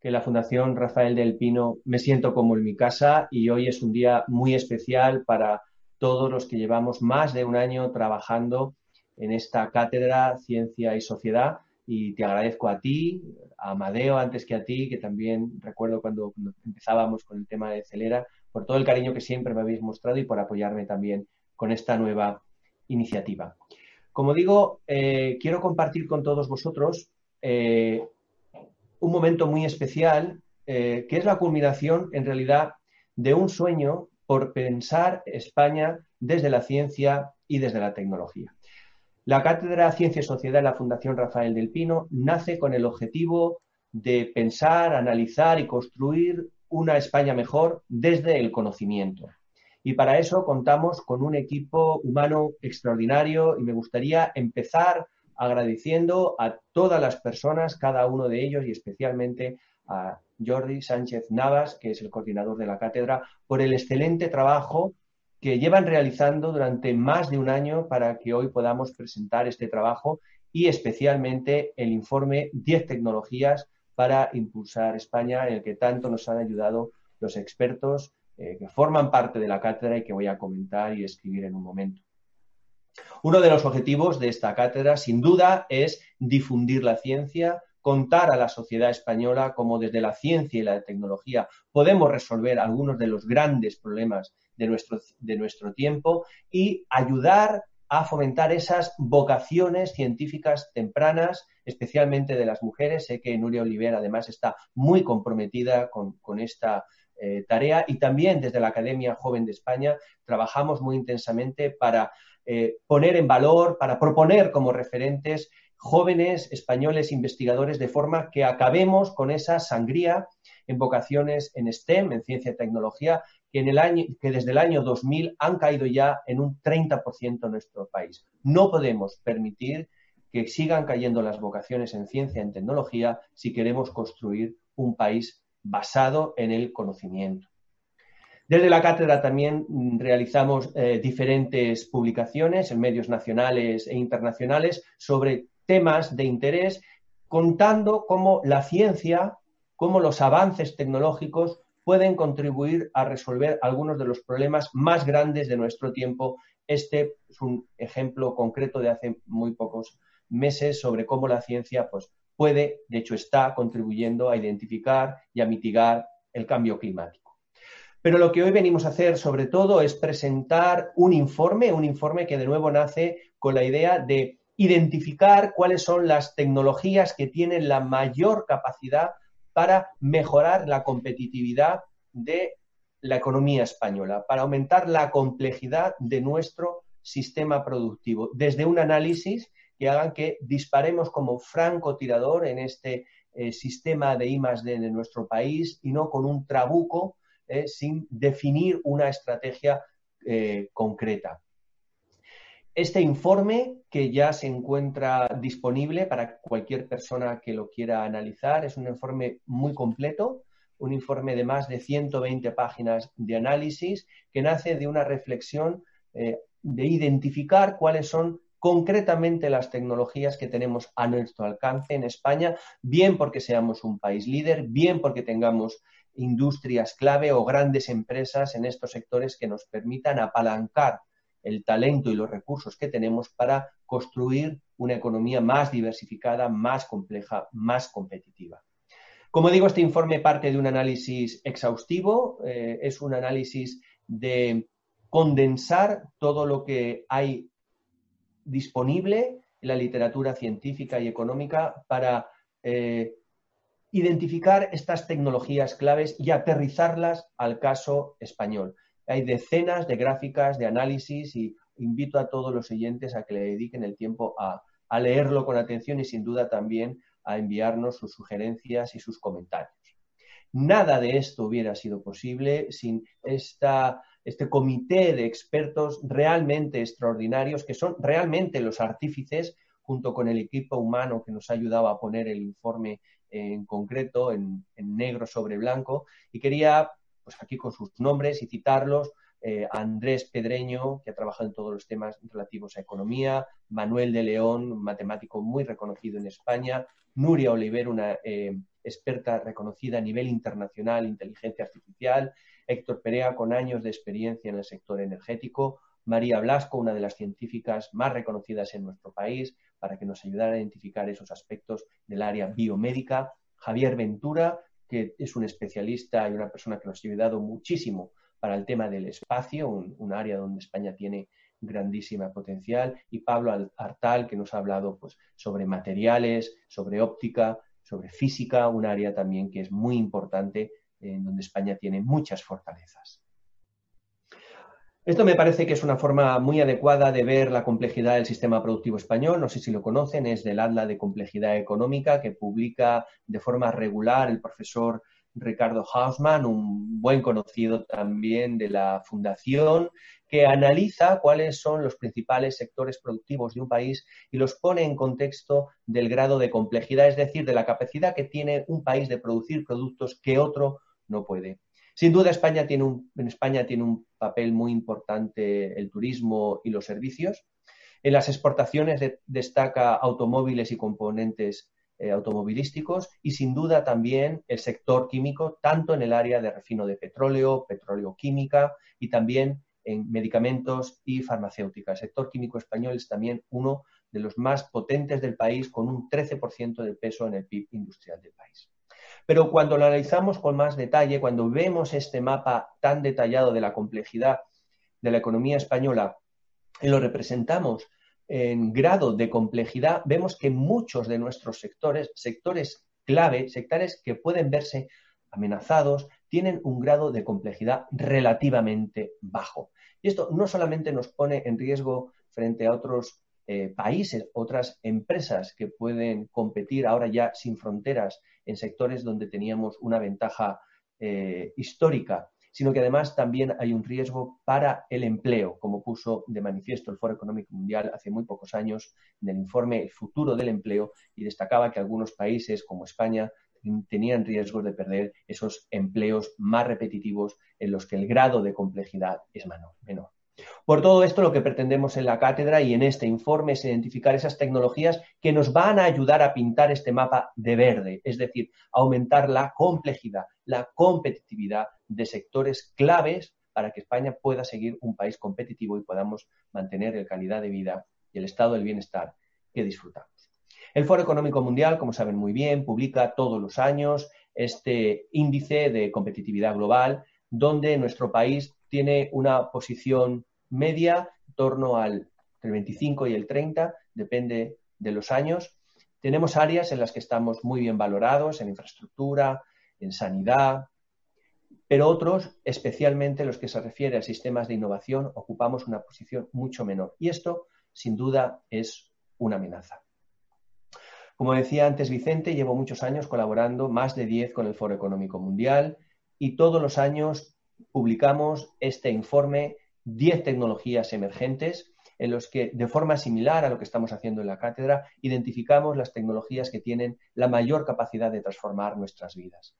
Que la Fundación Rafael del Pino me siento como en mi casa y hoy es un día muy especial para todos los que llevamos más de un año trabajando en esta cátedra Ciencia y Sociedad y te agradezco a ti, a Amadeo antes que a ti, que también recuerdo cuando, empezábamos con el tema de Celera, por todo el cariño que siempre me habéis mostrado y por apoyarme también con esta nueva iniciativa. Como digo, eh, quiero compartir con todos vosotros eh, un momento muy especial, eh, que es la culminación, en realidad, de un sueño por pensar España desde la ciencia y desde la tecnología. La Cátedra Ciencia y Sociedad de la Fundación Rafael del Pino nace con el objetivo de pensar, analizar y construir una España mejor desde el conocimiento. Y para eso contamos con un equipo humano extraordinario y me gustaría empezar agradeciendo a todas las personas, cada uno de ellos y especialmente a Jordi Sánchez Navas, que es el coordinador de la cátedra, por el excelente trabajo que llevan realizando durante más de un año para que hoy podamos presentar este trabajo y especialmente el informe 10 tecnologías para impulsar España, en el que tanto nos han ayudado los expertos eh, que forman parte de la cátedra y que voy a comentar y escribir en un momento. Uno de los objetivos de esta cátedra, sin duda, es difundir la ciencia, contar a la sociedad española cómo desde la ciencia y la tecnología podemos resolver algunos de los grandes problemas de nuestro, de nuestro tiempo y ayudar a fomentar esas vocaciones científicas tempranas, especialmente de las mujeres. Sé que Nuria Olivera además está muy comprometida con, esta eh, tarea y también desde la Academia Joven de España trabajamos muy intensamente para eh, poner en valor, para proponer como referentes jóvenes españoles investigadores de forma que acabemos con esa sangría en vocaciones en STEM, en ciencia y tecnología, que, en el año, que desde el año 2000 han caído ya en un 30% en nuestro país. No podemos permitir que sigan cayendo las vocaciones en ciencia y en tecnología si queremos construir un país basado en el conocimiento. Desde la cátedra también realizamos eh, diferentes publicaciones en medios nacionales e internacionales sobre temas de interés, contando cómo la ciencia, cómo los avances tecnológicos pueden contribuir a resolver algunos de los problemas más grandes de nuestro tiempo. Este es un ejemplo concreto de hace muy pocos meses sobre cómo la ciencia pues, puede, de hecho está contribuyendo a identificar y a mitigar el cambio climático. Pero lo que hoy venimos a hacer sobre todo es presentar un informe, un informe que de nuevo nace con la idea de identificar cuáles son las tecnologías que tienen la mayor capacidad para mejorar la competitividad de la economía española, para aumentar la complejidad de nuestro sistema productivo, desde un análisis que hagan que disparemos como francotirador en este eh, sistema de I de nuestro país y no con un trabuco eh, sin definir una estrategia eh, concreta. Este informe, que ya se encuentra disponible para cualquier persona que lo quiera analizar, es un informe muy completo, un informe de más de 120 páginas de análisis que nace de una reflexión eh, de identificar cuáles son concretamente las tecnologías que tenemos a nuestro alcance en España, bien porque seamos un país líder, bien porque tengamos industrias clave o grandes empresas en estos sectores que nos permitan apalancar el talento y los recursos que tenemos para construir una economía más diversificada, más compleja, más competitiva. Como digo, este informe parte de un análisis exhaustivo, eh, es un análisis de condensar todo lo que hay disponible en la literatura científica y económica para eh, identificar estas tecnologías claves y aterrizarlas al caso español. Hay decenas de gráficas, de análisis y invito a todos los oyentes a que le dediquen el tiempo a, leerlo con atención y sin duda también a enviarnos sus sugerencias y sus comentarios. Nada de esto hubiera sido posible sin este comité de expertos realmente extraordinarios que son realmente los artífices junto con el equipo humano que nos ha ayudado a poner el informe en concreto en, negro sobre blanco. Y quería, pues aquí con sus nombres y citarlos, eh, Andrés Pedreño, que ha trabajado en todos los temas relativos a economía, Manuel de León, un matemático muy reconocido en España, Nuria Oliver, una eh, experta reconocida a nivel internacional en inteligencia artificial, Héctor Perea, con años de experiencia en el sector energético, María Blasco, una de las científicas más reconocidas en nuestro país, para que nos ayudara a identificar esos aspectos del área biomédica. Javier Ventura, que es un especialista y una persona que nos ha ayudado muchísimo para el tema del espacio, un, área donde España tiene grandísima potencial, y Pablo Artal, que nos ha hablado pues, sobre materiales, sobre óptica, sobre física, un área también que es muy importante, en donde España tiene muchas fortalezas. Esto me parece que es una forma muy adecuada de ver la complejidad del sistema productivo español. No sé si lo conocen, es del ADLA de Complejidad Económica que publica de forma regular el profesor Ricardo Hausmann, un buen conocido también de la Fundación, que analiza cuáles son los principales sectores productivos de un país y los pone en contexto del grado de complejidad, es decir, de la capacidad que tiene un país de producir productos que otro no puede. Sin duda, España tiene un, en España tiene un papel muy importante el turismo y los servicios. En las exportaciones destaca automóviles y componentes eh, automovilísticos y sin duda también el sector químico, tanto en el área de refino de petróleo, petróleo química y también en medicamentos y farmacéutica. El sector químico español es también uno de los más potentes del país, con un 13% de peso en el PIB industrial del país. Pero cuando lo analizamos con más detalle, cuando vemos este mapa tan detallado de la complejidad de la economía española y lo representamos en grado de complejidad, vemos que muchos de nuestros sectores, sectores clave, sectores que pueden verse amenazados, tienen un grado de complejidad relativamente bajo. Y esto no solamente nos pone en riesgo frente a otros eh, países, otras empresas que pueden competir ahora ya sin fronteras en sectores donde teníamos una ventaja eh, histórica, sino que además también hay un riesgo para el empleo, como puso de manifiesto el Foro Económico Mundial hace muy pocos años en el informe El futuro del empleo y destacaba que algunos países como España tenían riesgos de perder esos empleos más repetitivos en los que el grado de complejidad es menor. Por todo esto, lo que pretendemos en la cátedra y en este informe es identificar esas tecnologías que nos van a ayudar a pintar este mapa de verde, es decir, aumentar la complejidad, la competitividad de sectores claves para que España pueda seguir un país competitivo y podamos mantener la calidad de vida y el estado del bienestar que disfrutamos. El Foro Económico Mundial, como saben muy bien, publica todos los años este índice de competitividad global, donde nuestro país tiene una posición media en torno al 25 y el 30, depende de los años. Tenemos áreas en las que estamos muy bien valorados, en infraestructura, en sanidad, pero otros, especialmente los que se refieren a sistemas de innovación, ocupamos una posición mucho menor. Y esto, sin duda, es una amenaza. Como decía antes Vicente, llevo muchos años colaborando, más de 10 con el Foro Económico Mundial, y todos los años publicamos este informe 10 tecnologías emergentes en los que, de forma similar a lo que estamos haciendo en la cátedra, identificamos las tecnologías que tienen la mayor capacidad de transformar nuestras vidas.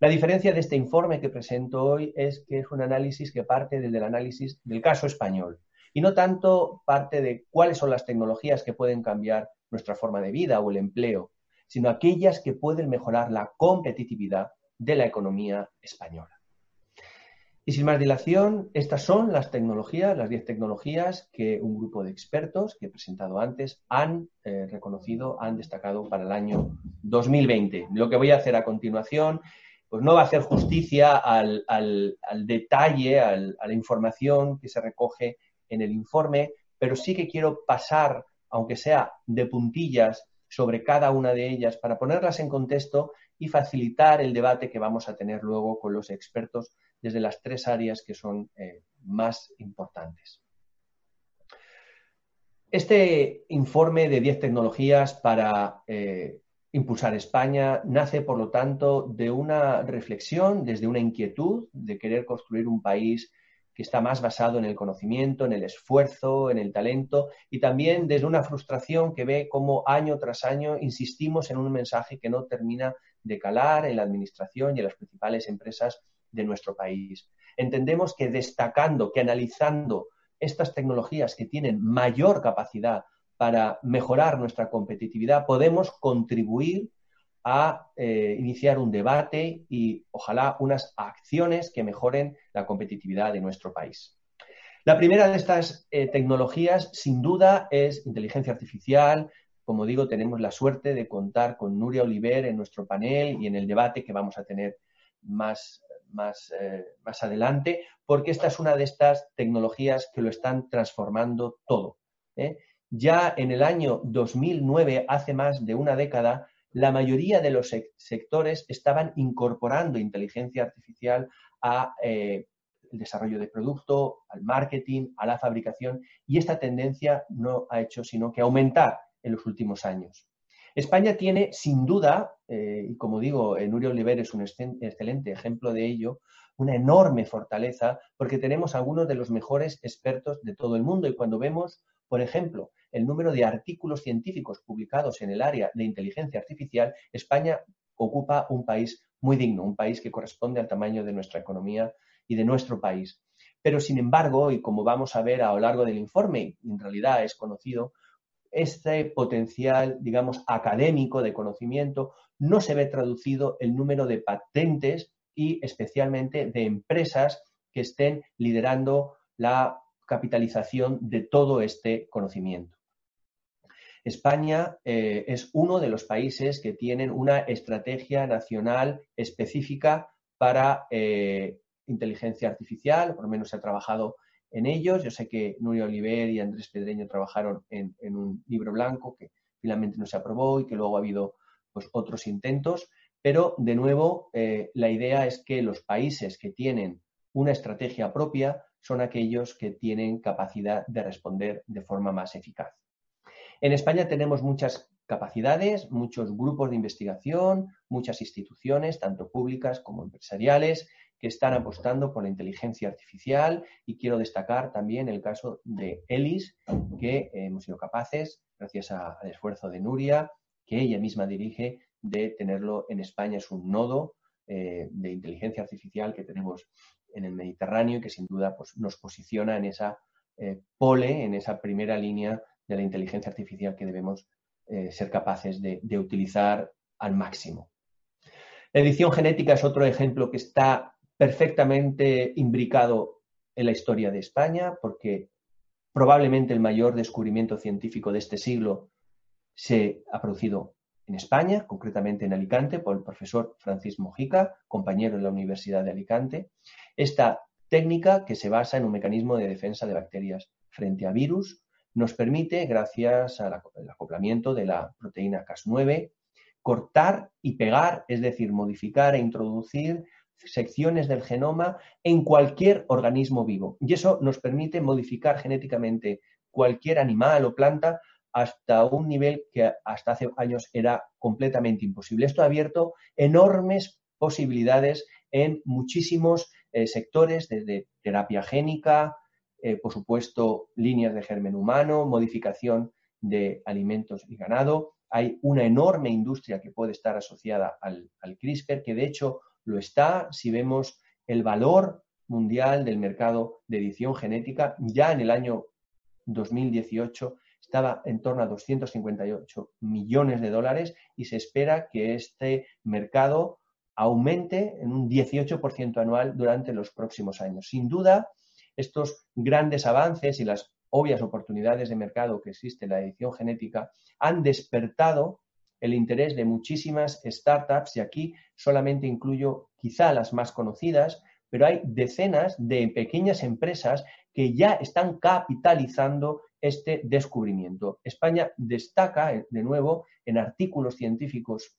La diferencia de este informe que presento hoy es que es un análisis que parte desde el análisis del caso español y no tanto parte de cuáles son las tecnologías que pueden cambiar nuestra forma de vida o el empleo, sino aquellas que pueden mejorar la competitividad de la economía española. Y sin más dilación, estas son las tecnologías, las 10 tecnologías que un grupo de expertos que he presentado antes han eh, reconocido, han destacado para el año 2020. Lo que voy a hacer a continuación, pues no va a hacer justicia al, detalle, a la información que se recoge en el informe, pero sí que quiero pasar, aunque sea de puntillas, sobre cada una de ellas para ponerlas en contexto y facilitar el debate que vamos a tener luego con los expertos desde las tres áreas que son eh, más importantes. Este informe de 10 tecnologías para eh, impulsar España nace, por lo tanto, de una reflexión, desde una inquietud de querer construir un país que está más basado en el conocimiento, en el esfuerzo, en el talento y también desde una frustración que ve cómo año tras año insistimos en un mensaje que no termina de calar en la administración y en las principales empresas de nuestro país. Entendemos que destacando, que analizando estas tecnologías que tienen mayor capacidad para mejorar nuestra competitividad, podemos contribuir a eh, iniciar un debate y ojalá unas acciones que mejoren la competitividad de nuestro país. La primera de estas eh, tecnologías, sin duda, es inteligencia artificial. Como digo, tenemos la suerte de contar con Nuria Oliver en nuestro panel y en el debate que vamos a tener más más, eh, más adelante, porque esta es una de estas tecnologías que lo están transformando todo. ¿eh? Ya en el año 2009, hace más de una década, la mayoría de los sectores estaban incorporando inteligencia artificial a eh, desarrollo de producto, al marketing, a la fabricación, y esta tendencia no ha hecho sino que aumentar en los últimos años. España tiene, sin duda, eh, y como digo, Nurio Oliver es un excelente ejemplo de ello, una enorme fortaleza porque tenemos algunos de los mejores expertos de todo el mundo y cuando vemos, por ejemplo, el número de artículos científicos publicados en el área de inteligencia artificial, España ocupa un país muy digno, un país que corresponde al tamaño de nuestra economía y de nuestro país. Pero, sin embargo, y como vamos a ver a lo largo del informe, en realidad es conocido, este potencial, digamos, académico de conocimiento no se ve traducido el número de patentes y especialmente de empresas que estén liderando la capitalización de todo este conocimiento. España eh, es uno de los países que tienen una estrategia nacional específica para eh, inteligencia artificial, por lo menos se ha trabajado en ellos. Yo sé que Nuria Oliver y Andrés Pedreño trabajaron en, un libro blanco que finalmente no se aprobó y que luego ha habido pues, otros intentos. Pero, de nuevo, eh, la idea es que los países que tienen una estrategia propia son aquellos que tienen capacidad de responder de forma más eficaz. En España tenemos muchas capacidades, muchos grupos de investigación, muchas instituciones, tanto públicas como empresariales, que están apostando por la inteligencia artificial y quiero destacar también el caso de ELIS, que hemos sido capaces, gracias al esfuerzo de Nuria, que ella misma dirige, de tenerlo en España. Es un nodo eh, de inteligencia artificial que tenemos en el Mediterráneo y que sin duda pues, nos posiciona en esa eh, pole, en esa primera línea de la inteligencia artificial que debemos eh, ser capaces de utilizar al máximo. La edición genética es otro ejemplo que está perfectamente imbricado en la historia de España, porque probablemente el mayor descubrimiento científico de este siglo se ha producido en España, concretamente en Alicante, por el profesor Francis Mojica, compañero en la Universidad de Alicante. Esta técnica, que se basa en un mecanismo de defensa de bacterias frente a virus, nos permite, gracias al acoplamiento de la proteína Cas9, cortar y pegar, es decir, modificar e introducir secciones del genoma en cualquier organismo vivo. Y eso nos permite modificar genéticamente cualquier animal o planta hasta un nivel que hasta hace años era completamente imposible. Esto ha abierto enormes posibilidades en muchísimos eh, sectores, desde terapia génica, eh, por supuesto, líneas de germen humano, modificación de alimentos y ganado. Hay una enorme industria que puede estar asociada al, al CRISPR, que de hecho lo está si vemos el valor mundial del mercado de edición genética. Ya en el año 2018 estaba en torno a 258 millones de dólares y se espera que este mercado aumente en un 18% anual durante los próximos años. Sin duda, estos grandes avances y las obvias oportunidades de mercado que existe en la edición genética han despertado el interés de muchísimas startups y aquí solamente incluyo quizá las más conocidas, pero hay decenas de pequeñas empresas que ya están capitalizando este descubrimiento. España destaca, eh, de nuevo, en artículos científicos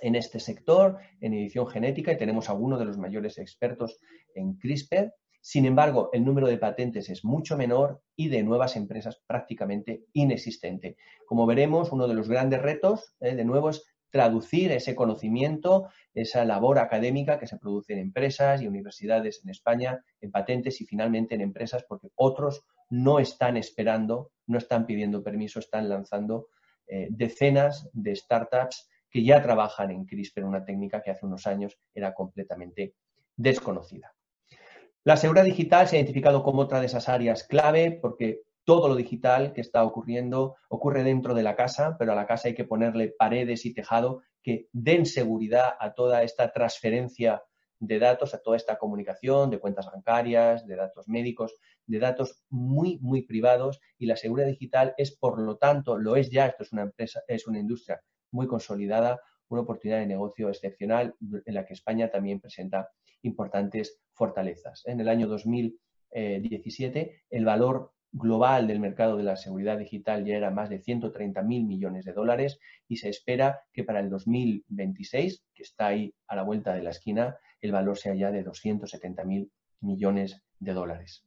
en este sector, en edición genética, y tenemos a uno de los mayores expertos en CRISPR. Sin embargo, el número de patentes es mucho menor y de nuevas empresas prácticamente inexistente. Como veremos, uno de los grandes retos, eh, de nuevo, es traducir ese conocimiento, esa labor académica que se produce en empresas y universidades en España, en patentes y finalmente en empresas, porque otros no están esperando, no están pidiendo permiso, están lanzando eh, decenas de startups que ya trabajan en CRISPR, una técnica que hace unos años era completamente desconocida. La seguridad digital se ha identificado como otra de esas áreas clave porque todo lo digital que está ocurriendo ocurre dentro de la casa, pero a la casa hay que ponerle paredes y tejado que den seguridad a toda esta transferencia de datos, a toda esta comunicación de cuentas bancarias, de datos médicos, de datos muy, muy privados y la seguridad digital es, por lo tanto, lo es ya, esto es una empresa, es una industria muy consolidada, una oportunidad de negocio excepcional en la que España también presenta importantes fortalezas. En el año 2017, el valor global del mercado de la seguridad digital ya era más de 130.000 millones de dólares y se espera que para el 2026, que está ahí a la vuelta de la esquina, el valor sea ya de 270.000 millones de dólares.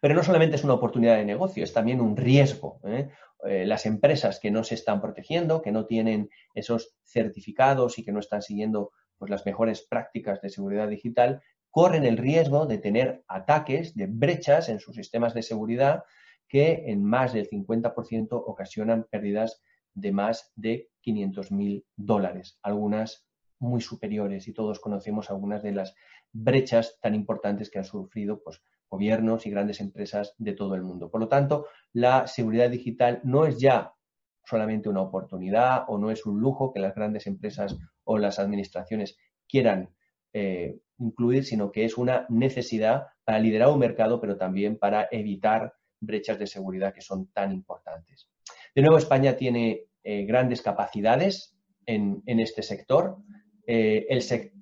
Pero no solamente es una oportunidad de negocio, es también un riesgo. ¿eh? Eh, las empresas que no se están protegiendo, que no tienen esos certificados y que no están siguiendo pues, las mejores prácticas de seguridad digital, corren el riesgo de tener ataques, de brechas en sus sistemas de seguridad que en más del 50% ocasionan pérdidas de más de 500.000 dólares, algunas muy superiores y todos conocemos algunas de las brechas tan importantes que han sufrido pues, gobiernos y grandes empresas de todo el mundo. Por lo tanto, la seguridad digital no es ya solamente una oportunidad o no es un lujo que las grandes empresas o las administraciones quieran eh, incluir, sino que es una necesidad para liderar un mercado, pero también para evitar brechas de seguridad que son tan importantes. De nuevo, España tiene eh, grandes capacidades en, este sector. Eh,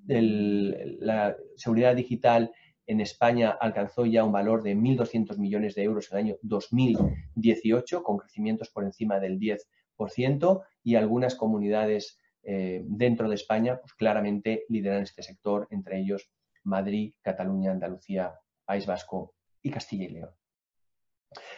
la seguridad digital en España alcanzó ya un valor de 1.200 millones de euros en el año 2018, con crecimientos por encima del 10%, y algunas comunidades eh, dentro de España, pues claramente lideran este sector, entre ellos Madrid, Cataluña, Andalucía, País Vasco y Castilla y León.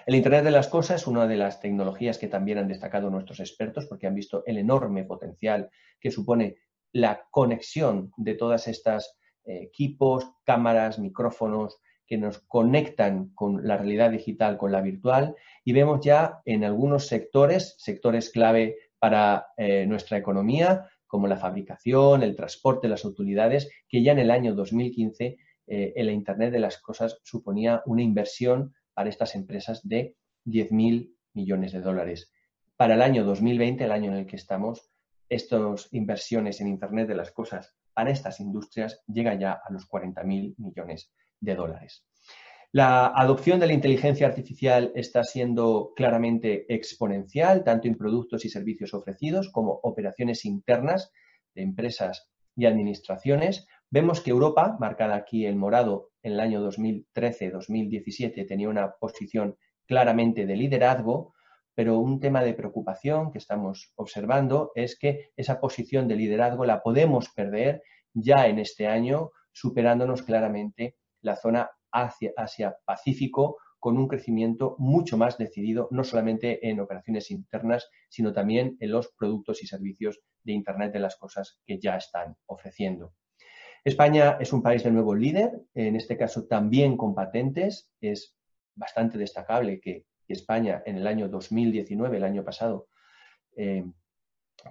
El Internet de las Cosas es una de las tecnologías que también han destacado nuestros expertos porque han visto el enorme potencial que supone la conexión de todas estas equipos, cámaras, micrófonos que nos conectan con la realidad digital, con la virtual, y vemos ya en algunos sectores, sectores clave para eh, nuestra economía, como la fabricación, el transporte, las utilidades, que ya en el año 2015 eh, el Internet de las Cosas suponía una inversión para estas empresas de 10.000 millones de dólares. Para el año 2020, el año en el que estamos, estas inversiones en Internet de las Cosas para estas industrias llegan ya a los 40.000 millones de dólares. La adopción de la inteligencia artificial está siendo claramente exponencial, tanto en productos y servicios ofrecidos como operaciones internas de empresas y administraciones. Vemos que Europa, marcada aquí en morado en el año 2013-2017, tenía una posición claramente de liderazgo, pero un tema de preocupación que estamos observando es que esa posición de liderazgo la podemos perder ya en este año, superándonos claramente la zona Asia-Pacífico con un crecimiento mucho más decidido, no solamente en operaciones internas, sino también en los productos y servicios de Internet de las Cosas que ya están ofreciendo. España es un país de nuevo líder, en este caso también con patentes. Es bastante destacable que España en el año 2019, el año pasado, eh,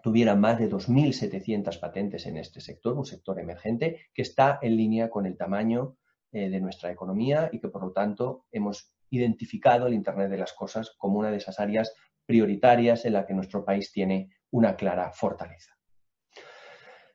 tuviera más de 2.700 patentes en este sector, un sector emergente que está en línea con el tamaño eh, de nuestra economía y que por lo tanto hemos identificado el Internet de las Cosas como una de esas áreas prioritarias en la que nuestro país tiene una clara fortaleza.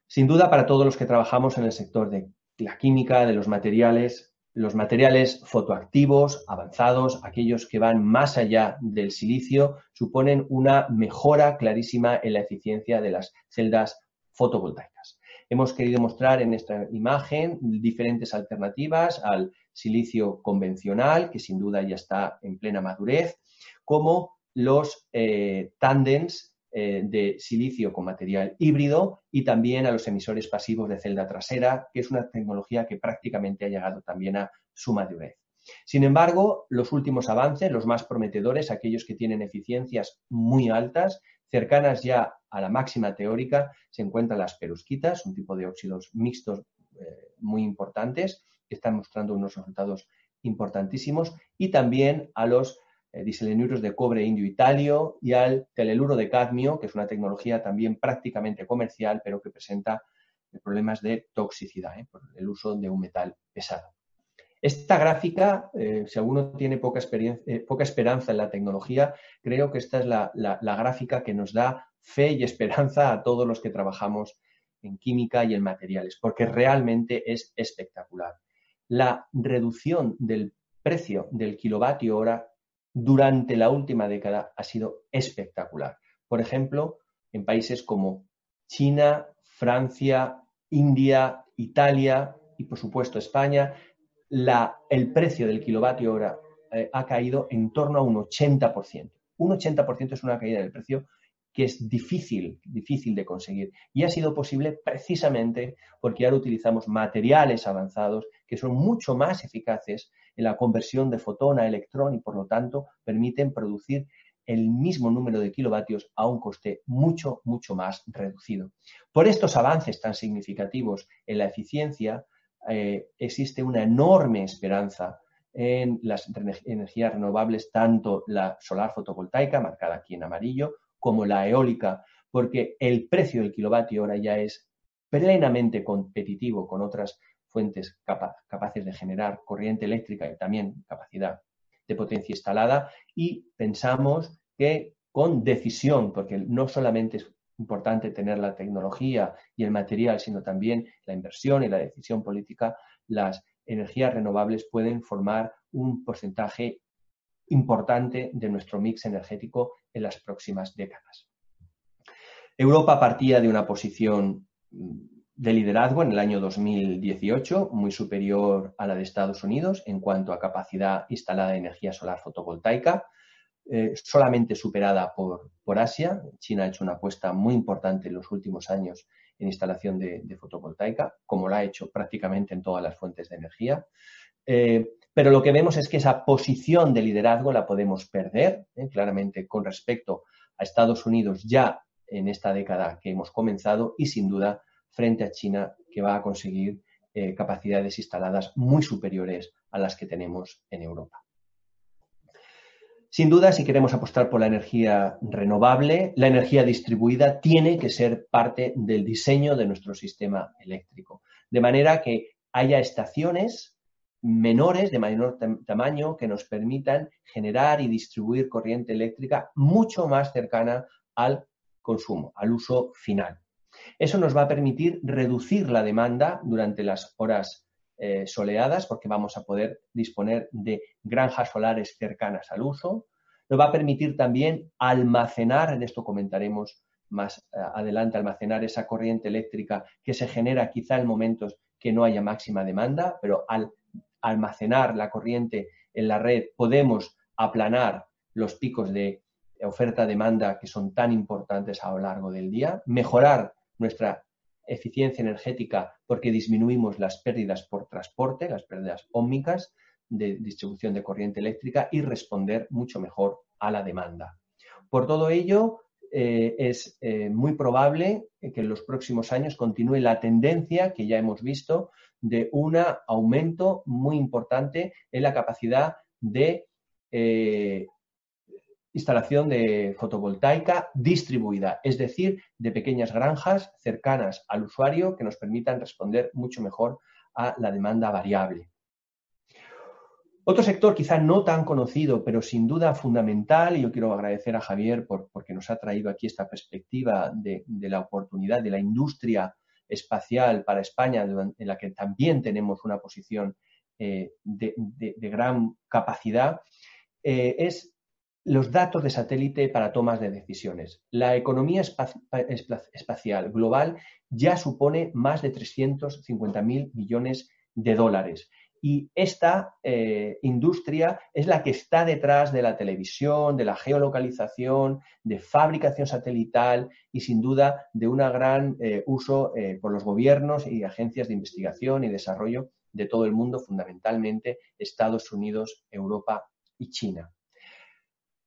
Sin duda, para todos los que trabajamos en el sector de la química, de los materiales, los materiales fotoactivos avanzados, aquellos que van más allá del silicio, suponen una mejora clarísima en la eficiencia de las celdas fotovoltaicas. Hemos querido mostrar en esta imagen diferentes alternativas al silicio convencional, que sin duda ya está en plena madurez, como los eh, tandems eh, de silicio con material híbrido y también a los emisores pasivos de celda trasera, que es una tecnología que prácticamente ha llegado también a su madurez. Sin embargo, los últimos avances, los más prometedores, aquellos que tienen eficiencias muy altas, cercanas ya a la máxima teórica, se encuentran las perusquitas, un tipo de óxidos mixtos eh, muy importantes, que están mostrando unos resultados importantísimos, y también a los eh, de cobre indio italio y al teleluro de cadmio, que es una tecnología también prácticamente comercial, pero que presenta eh, problemas de toxicidad eh, por el uso de un metal pesado. Esta gráfica, eh, si alguno tiene poca, poca, esperanza en la tecnología, creo que esta es la, la gráfica que nos da fe y esperanza a todos los que trabajamos en química y en materiales, porque realmente es espectacular. La reducción del precio del kilovatio hora durante la última década ha sido espectacular. Por ejemplo, en países como China, Francia, India, Italia y por supuesto España, el precio del kilovatio hora eh, ha caído en torno a un 80%. Un 80% es una caída del precio que es difícil, difícil de conseguir. Y ha sido posible precisamente porque ahora utilizamos materiales avanzados que son mucho más eficaces la conversión de fotón a electrón y por lo tanto permiten producir el mismo número de kilovatios a un coste mucho, mucho más reducido. Por estos avances tan significativos en la eficiencia, eh, existe una enorme esperanza en las energías renovables, tanto la solar fotovoltaica, marcada aquí en amarillo, como la eólica, porque el precio del kilovatio hora ya es plenamente competitivo con otras fuentes capaces de generar corriente eléctrica y también capacidad de potencia instalada y pensamos que con decisión, porque no solamente es importante tener la tecnología y el material, sino también la inversión y la decisión política, las energías renovables pueden formar un porcentaje importante de nuestro mix energético en las próximas décadas. Europa partía de una posición de liderazgo en el año 2018, muy superior a la de Estados Unidos en cuanto a capacidad instalada de energía solar fotovoltaica, eh, solamente superada por, por, Asia. China ha hecho una apuesta muy importante en los últimos años en instalación de, fotovoltaica, como la ha hecho prácticamente en todas las fuentes de energía. Eh, pero lo que vemos es que esa posición de liderazgo la podemos perder, eh, claramente con respecto a Estados Unidos ya en esta década que hemos comenzado y sin duda frente a China, que va a conseguir eh, capacidades instaladas muy superiores a las que tenemos en Europa. Sin duda, si queremos apostar por la energía renovable, la energía distribuida tiene que ser parte del diseño de nuestro sistema eléctrico. De manera que haya estaciones menores, de menor tamaño, que nos permitan generar y distribuir corriente eléctrica mucho más cercana al consumo, al uso final. Eso nos va a permitir reducir la demanda durante las horas eh, soleadas porque vamos a poder disponer de granjas solares cercanas al uso. Nos va a permitir también almacenar, en esto comentaremos más eh, adelante, almacenar esa corriente eléctrica que se genera quizá en momentos que no haya máxima demanda, pero al almacenar la corriente en la red podemos aplanar los picos de oferta-demanda que son tan importantes a lo largo del día, mejorar nuestra eficiencia energética porque disminuimos las pérdidas por transporte, las pérdidas ómicas de distribución de corriente eléctrica y responder mucho mejor a la demanda. Por todo ello, eh, es eh, muy probable que en los próximos años continúe la tendencia que ya hemos visto de un aumento muy importante en la capacidad de eh, instalación de fotovoltaica distribuida, es decir, de pequeñas granjas cercanas al usuario que nos permitan responder mucho mejor a la demanda variable. Otro sector quizá no tan conocido, pero sin duda fundamental, y yo quiero agradecer a Javier por, porque nos ha traído aquí esta perspectiva de, la oportunidad de la industria espacial para España, en la que también tenemos una posición eh, de, gran capacidad, eh, es los datos de satélite para tomas de decisiones. La economía espacial global ya supone más de 350.000 millones de dólares Y esta eh, industria es la que está detrás de la televisión, de la geolocalización, de fabricación satelital y sin duda de un gran eh, uso eh, por los gobiernos y agencias de investigación y desarrollo de todo el mundo, fundamentalmente Estados Unidos, Europa y China.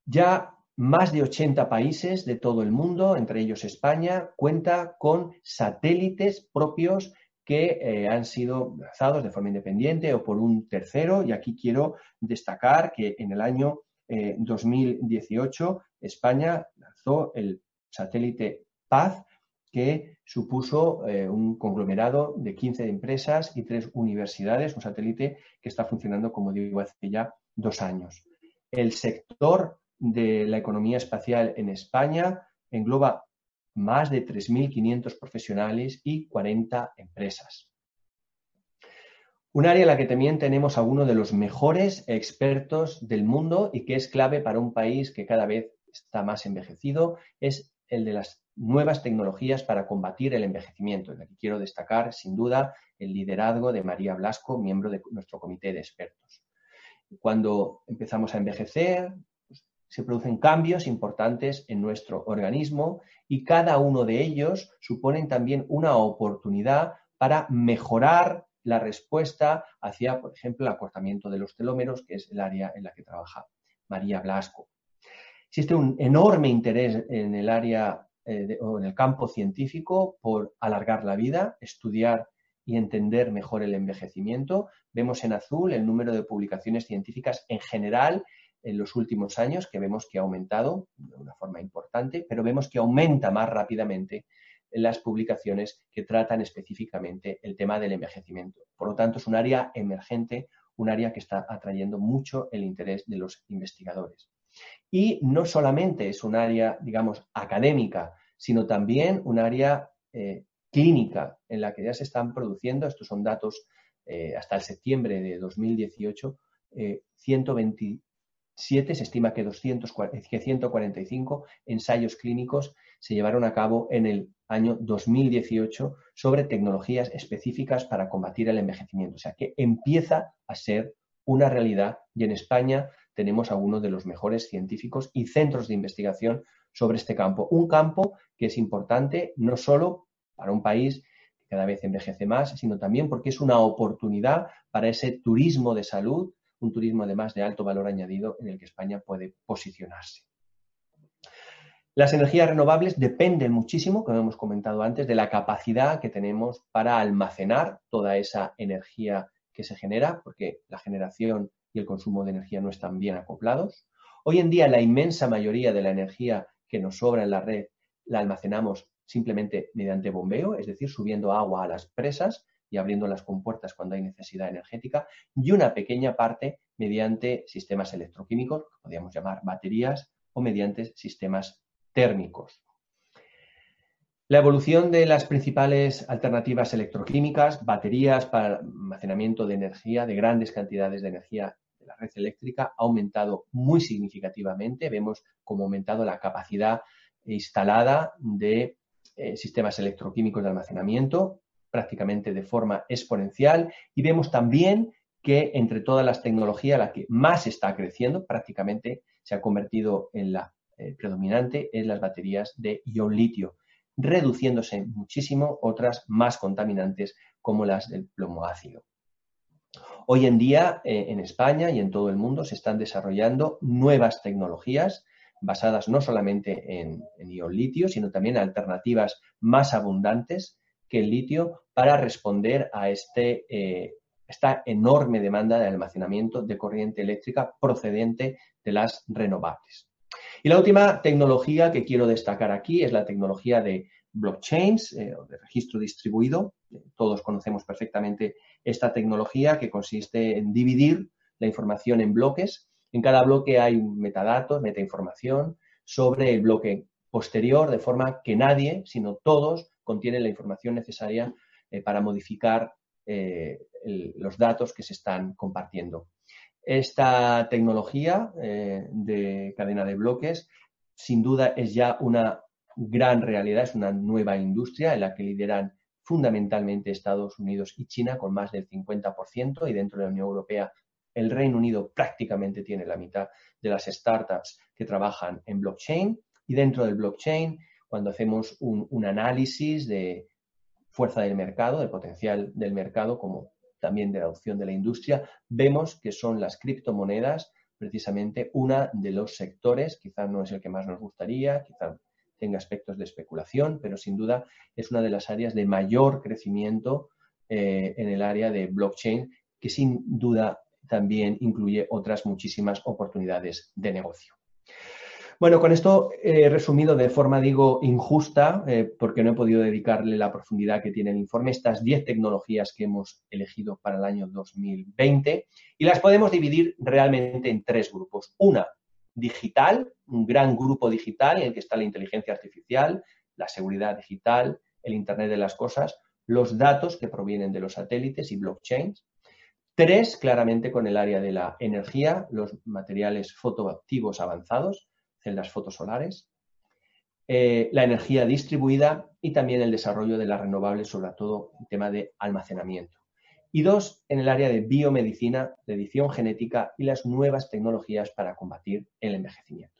Ya más de 80 países de todo el mundo, entre ellos España, cuenta con satélites propios que eh, han sido lanzados de forma independiente o por un tercero. Y aquí quiero destacar que en el año 2018 eh, España lanzó el satélite Paz, que supuso eh, un conglomerado de 15 empresas y tres universidades, un satélite que está funcionando, como digo, hace ya dos años. El sector de la economía espacial en España engloba más de 3.500 profesionales y 40 empresas. Un área en la que también tenemos a uno de los mejores expertos del mundo y que es clave para un país que cada vez está más envejecido es el de las nuevas tecnologías para combatir el envejecimiento. En el que quiero destacar, sin duda, el liderazgo de María Blasco, miembro de nuestro comité de expertos. Cuando empezamos a envejecer, se producen cambios importantes en nuestro organismo y cada uno de ellos suponen también una oportunidad para mejorar la respuesta hacia, por ejemplo, el acortamiento de los telómeros, que es el área en la que trabaja María Blasco. Existe un enorme interés en el área eh, o en el campo científico por alargar la vida, estudiar y entender mejor el envejecimiento. Vemos en azul el número de publicaciones científicas en general en los últimos años, que vemos que ha aumentado de una forma importante, pero vemos que aumenta más rápidamente en las publicaciones que tratan específicamente el tema del envejecimiento. Por lo tanto, es un área emergente, un área que está atrayendo mucho el interés de los investigadores. Y no solamente es un área, digamos, académica, sino también un área eh, clínica en la que ya se están produciendo, estos son datos eh, hasta el septiembre de 2018, eh, 120, se estima que, 145 ensayos clínicos se llevaron a cabo en el año 2018 sobre tecnologías específicas para combatir el envejecimiento. O sea que empieza a ser una realidad y en España tenemos a uno de los mejores científicos y centros de investigación sobre este campo. Un campo que es importante no solo para un país que cada vez envejece más, sino también porque es una oportunidad para ese turismo de salud un turismo además de alto valor añadido en el que España puede posicionarse. Las energías renovables dependen muchísimo, como hemos comentado antes, de la capacidad que tenemos para almacenar toda esa energía que se genera, porque la generación y el consumo de energía no están bien acoplados. Hoy en día la inmensa mayoría de la energía que nos sobra en la red la almacenamos simplemente mediante bombeo, es decir, subiendo agua a las presas y abriendo las compuertas cuando hay necesidad energética, y una pequeña parte mediante sistemas electroquímicos, que podríamos llamar baterías, o mediante sistemas térmicos. La evolución de las principales alternativas electroquímicas, baterías para almacenamiento de energía, de grandes cantidades de energía de la red eléctrica, ha aumentado muy significativamente. Vemos cómo ha aumentado la capacidad instalada de eh, sistemas electroquímicos de almacenamiento prácticamente de forma exponencial y vemos también que entre todas las tecnologías la que más está creciendo, prácticamente se ha convertido en la eh, predominante, es las baterías de ion litio, reduciéndose muchísimo otras más contaminantes como las del plomo ácido. Hoy en día eh, en España y en todo el mundo se están desarrollando nuevas tecnologías basadas no solamente en, en ion litio, sino también alternativas más abundantes que el litio para responder a este, eh, esta enorme demanda de almacenamiento de corriente eléctrica procedente de las renovables. Y la última tecnología que quiero destacar aquí es la tecnología de blockchains eh, o de registro distribuido. Todos conocemos perfectamente esta tecnología que consiste en dividir la información en bloques. En cada bloque hay metadatos, metainformación sobre el bloque posterior, de forma que nadie, sino todos, contiene la información necesaria eh, para modificar eh, los datos que se están compartiendo. Esta tecnología eh, de cadena de bloques sin duda es ya una gran realidad, es una nueva industria en la que lideran fundamentalmente Estados Unidos y China con más del 50% y dentro de la Unión Europea el Reino Unido prácticamente tiene la mitad de las startups que trabajan en blockchain y dentro del blockchain, cuando hacemos un, análisis de fuerza del mercado, del potencial del mercado, como también de la opción de la industria, vemos que son las criptomonedas precisamente una de los sectores, quizás no es el que más nos gustaría, quizás tenga aspectos de especulación, pero sin duda es una de las áreas de mayor crecimiento eh, en el área de blockchain, que sin duda también incluye otras muchísimas oportunidades de negocio. Bueno, con esto he resumido de forma, digo, injusta, eh, porque no he podido dedicarle la profundidad que tiene el informe, estas 10 tecnologías que hemos elegido para el año 2020 y las podemos dividir realmente en tres grupos. Una, digital, un gran grupo digital en el que está la inteligencia artificial, la seguridad digital, el Internet de las Cosas, los datos que provienen de los satélites y blockchains. Tres, claramente con el área de la energía, los materiales fotoactivos avanzados celdas fotosolares, eh, la energía distribuida y también el desarrollo de las renovables, sobre todo el tema de almacenamiento. Y dos, en el área de biomedicina, de edición genética y las nuevas tecnologías para combatir el envejecimiento.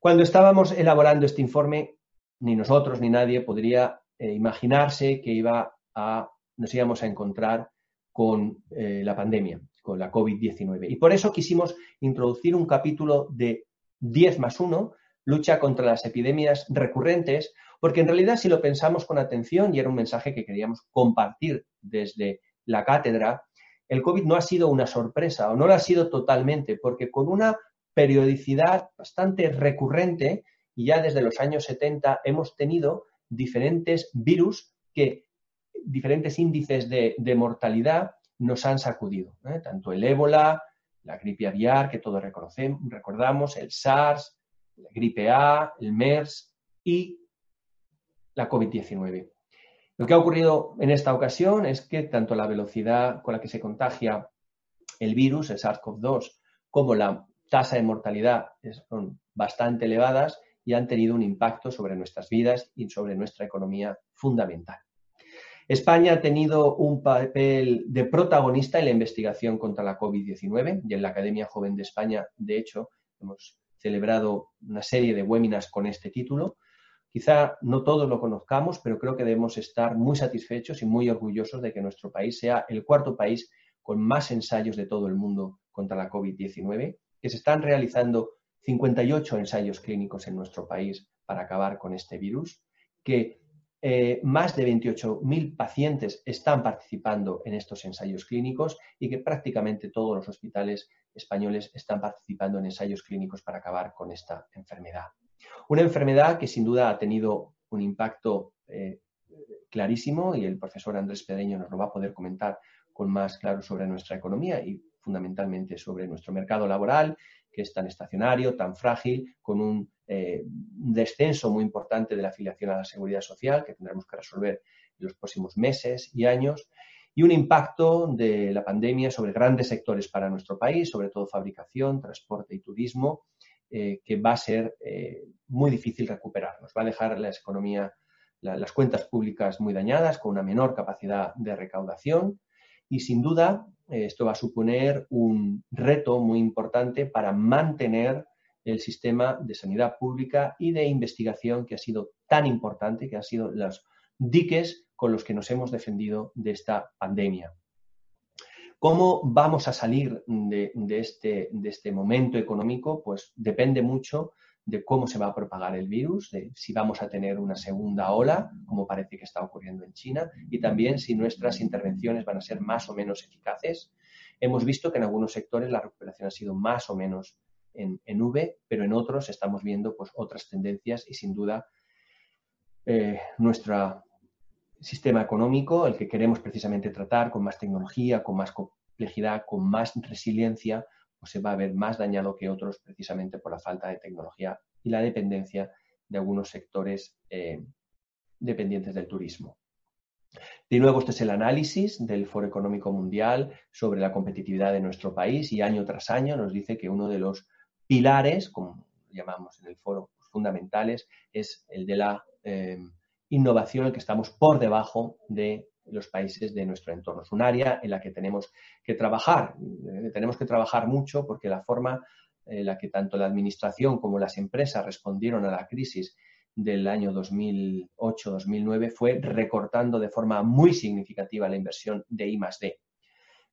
Cuando estábamos elaborando este informe, ni nosotros ni nadie podría eh, imaginarse que iba a, nos íbamos a encontrar con eh, la pandemia, con la COVID-19. Y por eso quisimos introducir un capítulo de 10 más 1, lucha contra las epidemias recurrentes, porque en realidad si lo pensamos con atención, y era un mensaje que queríamos compartir desde la cátedra, el COVID no ha sido una sorpresa o no lo ha sido totalmente, porque con una periodicidad bastante recurrente, y ya desde los años 70 hemos tenido diferentes virus que diferentes índices de, mortalidad nos han sacudido, ¿eh? tanto el ébola, la gripe aviar que todos recordamos, el SARS, la gripe A, el MERS y la COVID-19. Lo que ha ocurrido en esta ocasión es que tanto la velocidad con la que se contagia el virus, el SARS-CoV-2, como la tasa de mortalidad son bastante elevadas y han tenido un impacto sobre nuestras vidas y sobre nuestra economía fundamental. España ha tenido un papel de protagonista en la investigación contra la COVID-19 y en la Academia Joven de España, de hecho, hemos celebrado una serie de webinars con este título. Quizá no todos lo conozcamos, pero creo que debemos estar muy satisfechos y muy orgullosos de que nuestro país sea el cuarto país con más ensayos de todo el mundo contra la COVID-19, que se están realizando 58 ensayos clínicos en nuestro país para acabar con este virus, que eh, más de 28.000 pacientes están participando en estos ensayos clínicos y que prácticamente todos los hospitales españoles están participando en ensayos clínicos para acabar con esta enfermedad. Una enfermedad que sin duda ha tenido un impacto eh, clarísimo y el profesor Andrés Pedeño nos lo va a poder comentar con más claro sobre nuestra economía y fundamentalmente sobre nuestro mercado laboral, que es tan estacionario, tan frágil, con un eh, descenso muy importante de la afiliación a la seguridad social que tendremos que resolver en los próximos meses y años, y un impacto de la pandemia sobre grandes sectores para nuestro país, sobre todo fabricación, transporte y turismo, eh, que va a ser eh, muy difícil recuperarnos. Va a dejar la economía, las cuentas públicas muy dañadas, con una menor capacidad de recaudación y sin duda esto va a suponer un reto muy importante para mantener el sistema de sanidad pública y de investigación que ha sido tan importante, que han sido los diques con los que nos hemos defendido de esta pandemia. ¿Cómo vamos a salir de, este, de este momento económico? Pues depende mucho de cómo se va a propagar el virus, de si vamos a tener una segunda ola, como parece que está ocurriendo en China, y también si nuestras intervenciones van a ser más o menos eficaces. Hemos visto que en algunos sectores la recuperación ha sido más o menos en, V, pero en otros estamos viendo pues, otras tendencias y sin duda eh, nuestro sistema económico, el que queremos precisamente tratar con más tecnología, con más complejidad, con más resiliencia, pues se va a ver más dañado que otros precisamente por la falta de tecnología y la dependencia de algunos sectores eh, dependientes del turismo. De nuevo, este es el análisis del Foro Económico Mundial sobre la competitividad de nuestro país y año tras año nos dice que uno de los pilares, como llamamos en el foro, fundamentales, es el de la eh, innovación el que estamos por debajo de los países de nuestro entorno. Es un área en la que tenemos que trabajar. Eh, tenemos que trabajar mucho porque la forma en la que tanto la Administración como las empresas respondieron a la crisis del año 2008-2009 fue recortando de forma muy significativa la inversión de I.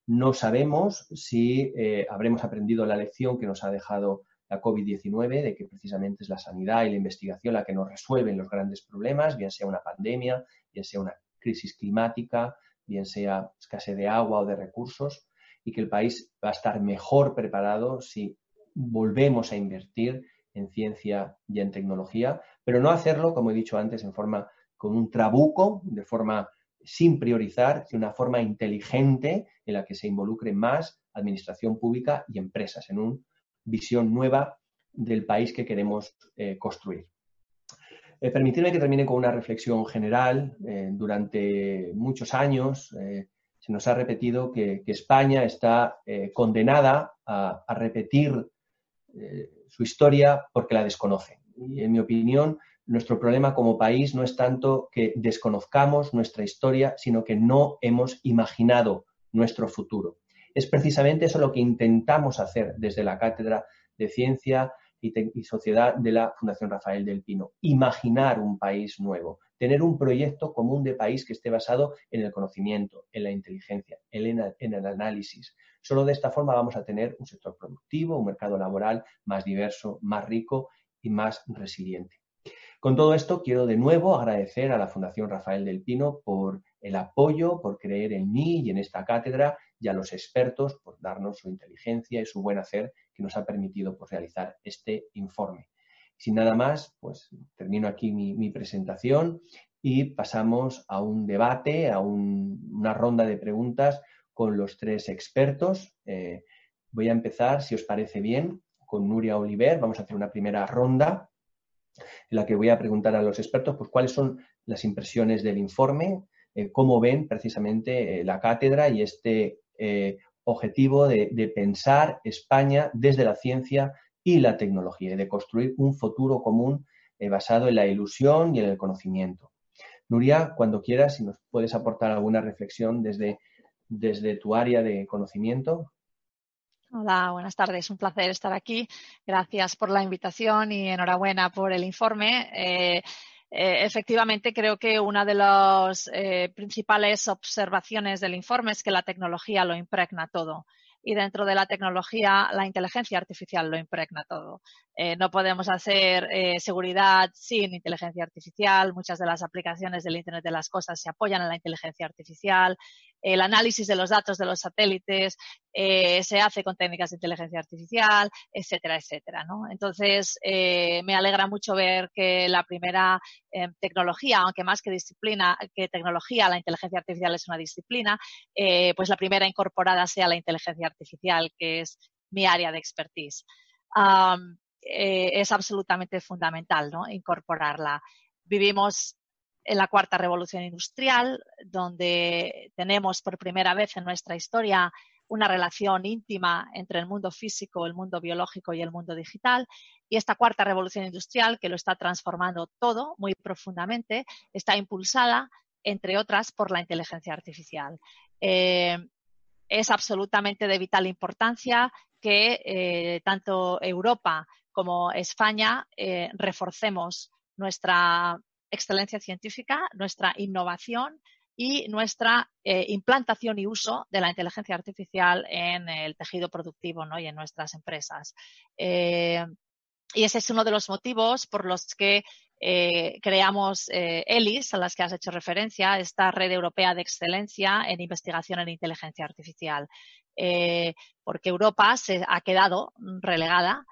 No sabemos si eh, habremos aprendido la lección que nos ha dejado la COVID-19, de que precisamente es la sanidad y la investigación la que nos resuelven los grandes problemas, bien sea una pandemia, bien sea una crisis climática, bien sea escasez de agua o de recursos, y que el país va a estar mejor preparado si volvemos a invertir en ciencia y en tecnología, pero no hacerlo, como he dicho antes, en forma con un trabuco, de forma sin priorizar, de una forma inteligente en la que se involucre más administración pública y empresas en una visión nueva del país que queremos eh, construir. Eh, permitidme que termine con una reflexión general. Eh, durante muchos años se nos ha repetido que, España está condenada a, a repetir su historia porque la desconoce. Y en mi opinión, nuestro problema como país no es tanto que desconozcamos nuestra historia, sino que no hemos imaginado nuestro futuro. Es precisamente eso lo que intentamos hacer desde la Cátedra de Ciencia y, Sociedad de la Fundación Rafael del Pino. Imaginar un país nuevo, tener un proyecto común de país que esté basado en el conocimiento, en la inteligencia, en el análisis. Solo de esta forma vamos a tener un sector productivo, un mercado laboral más diverso, más rico y más resiliente. Con todo esto, quiero de nuevo agradecer a la Fundación Rafael del Pino por el apoyo, por creer en mí y en esta cátedra y a los expertos por darnos su inteligencia y su buen hacer que nos ha permitido pues, realizar este informe. Sin nada más, pues termino aquí mi, presentación y pasamos a un debate, a una ronda de preguntas con los tres expertos. Eh, voy a empezar, si os parece bien, con Nuria Oliver. Vamos a hacer una primera ronda en la que voy a preguntar a los expertos pues, cuáles son las impresiones del informe, eh, cómo ven precisamente eh, la cátedra y este eh, objetivo de, pensar España desde la ciencia y la tecnología y de construir un futuro común basado en la ilusión y en el conocimiento. Nuria, cuando quieras, si nos puedes aportar alguna reflexión desde, desde tu área de conocimiento. Hola, buenas tardes. Un placer estar aquí. Gracias por la invitación y enhorabuena por el informe. Eh, eh, efectivamente, creo que una de las eh, principales observaciones del informe es que la tecnología lo impregna todo y dentro de la tecnología la inteligencia artificial lo impregna todo. no podemos hacer seguridad sin inteligencia artificial. Muchas de las aplicaciones del Internet de las Cosas se apoyan en la inteligencia artificial el análisis de los datos de los satélites eh, se hace con técnicas de inteligencia artificial, etcétera, etcétera. ¿no? Entonces, eh, me alegra mucho ver que la primera eh, tecnología, aunque más que disciplina, que tecnología, la inteligencia artificial es una disciplina, pues la primera incorporada sea la inteligencia artificial, que es mi área de expertise. es absolutamente fundamental ¿no? incorporarla. Vivimos en la cuarta revolución industrial, donde tenemos por primera vez en nuestra historia una relación íntima entre el mundo físico, el mundo biológico y el mundo digital. Y esta cuarta revolución industrial, que lo está transformando todo muy profundamente, está impulsada, entre otras, por la inteligencia artificial. Eh, es absolutamente de vital importancia que eh, tanto Europa como España eh, reforcemos nuestra excelencia científica, nuestra innovación y nuestra eh, implantación y uso de la inteligencia artificial en el tejido productivo y en nuestras empresas. Eh, y ese es uno de los motivos por los que eh, creamos ELIS, a las que has hecho referencia, esta red europea de excelencia en investigación en inteligencia artificial. porque Europa se ha quedado relegada.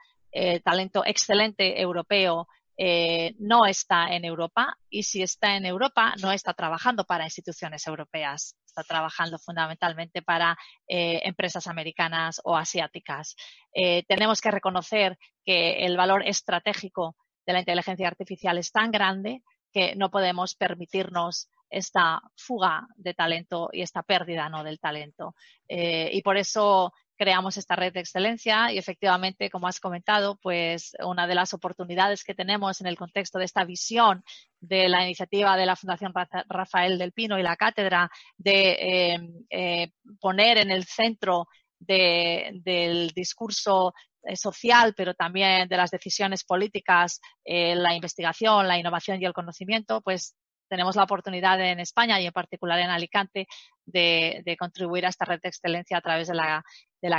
talento excelente europeo eh, no está en Europa y si está en Europa no está trabajando para instituciones europeas, está trabajando fundamentalmente para eh, empresas americanas o asiáticas. Eh, tenemos que reconocer que el valor estratégico de la inteligencia artificial es tan grande que no podemos permitirnos esta fuga de talento y esta pérdida ¿no? del talento. y por eso creamos esta red de excelencia y efectivamente, como has comentado, pues una de las oportunidades que tenemos en el contexto de esta visión de la iniciativa de la Fundación Rafael del Pino y la cátedra de eh, eh, poner en el centro del discurso eh, social, pero también de las decisiones políticas, la investigación, la innovación y el conocimiento, pues tenemos la oportunidad en España y en particular en Alicante de, contribuir a esta red de excelencia a través de la,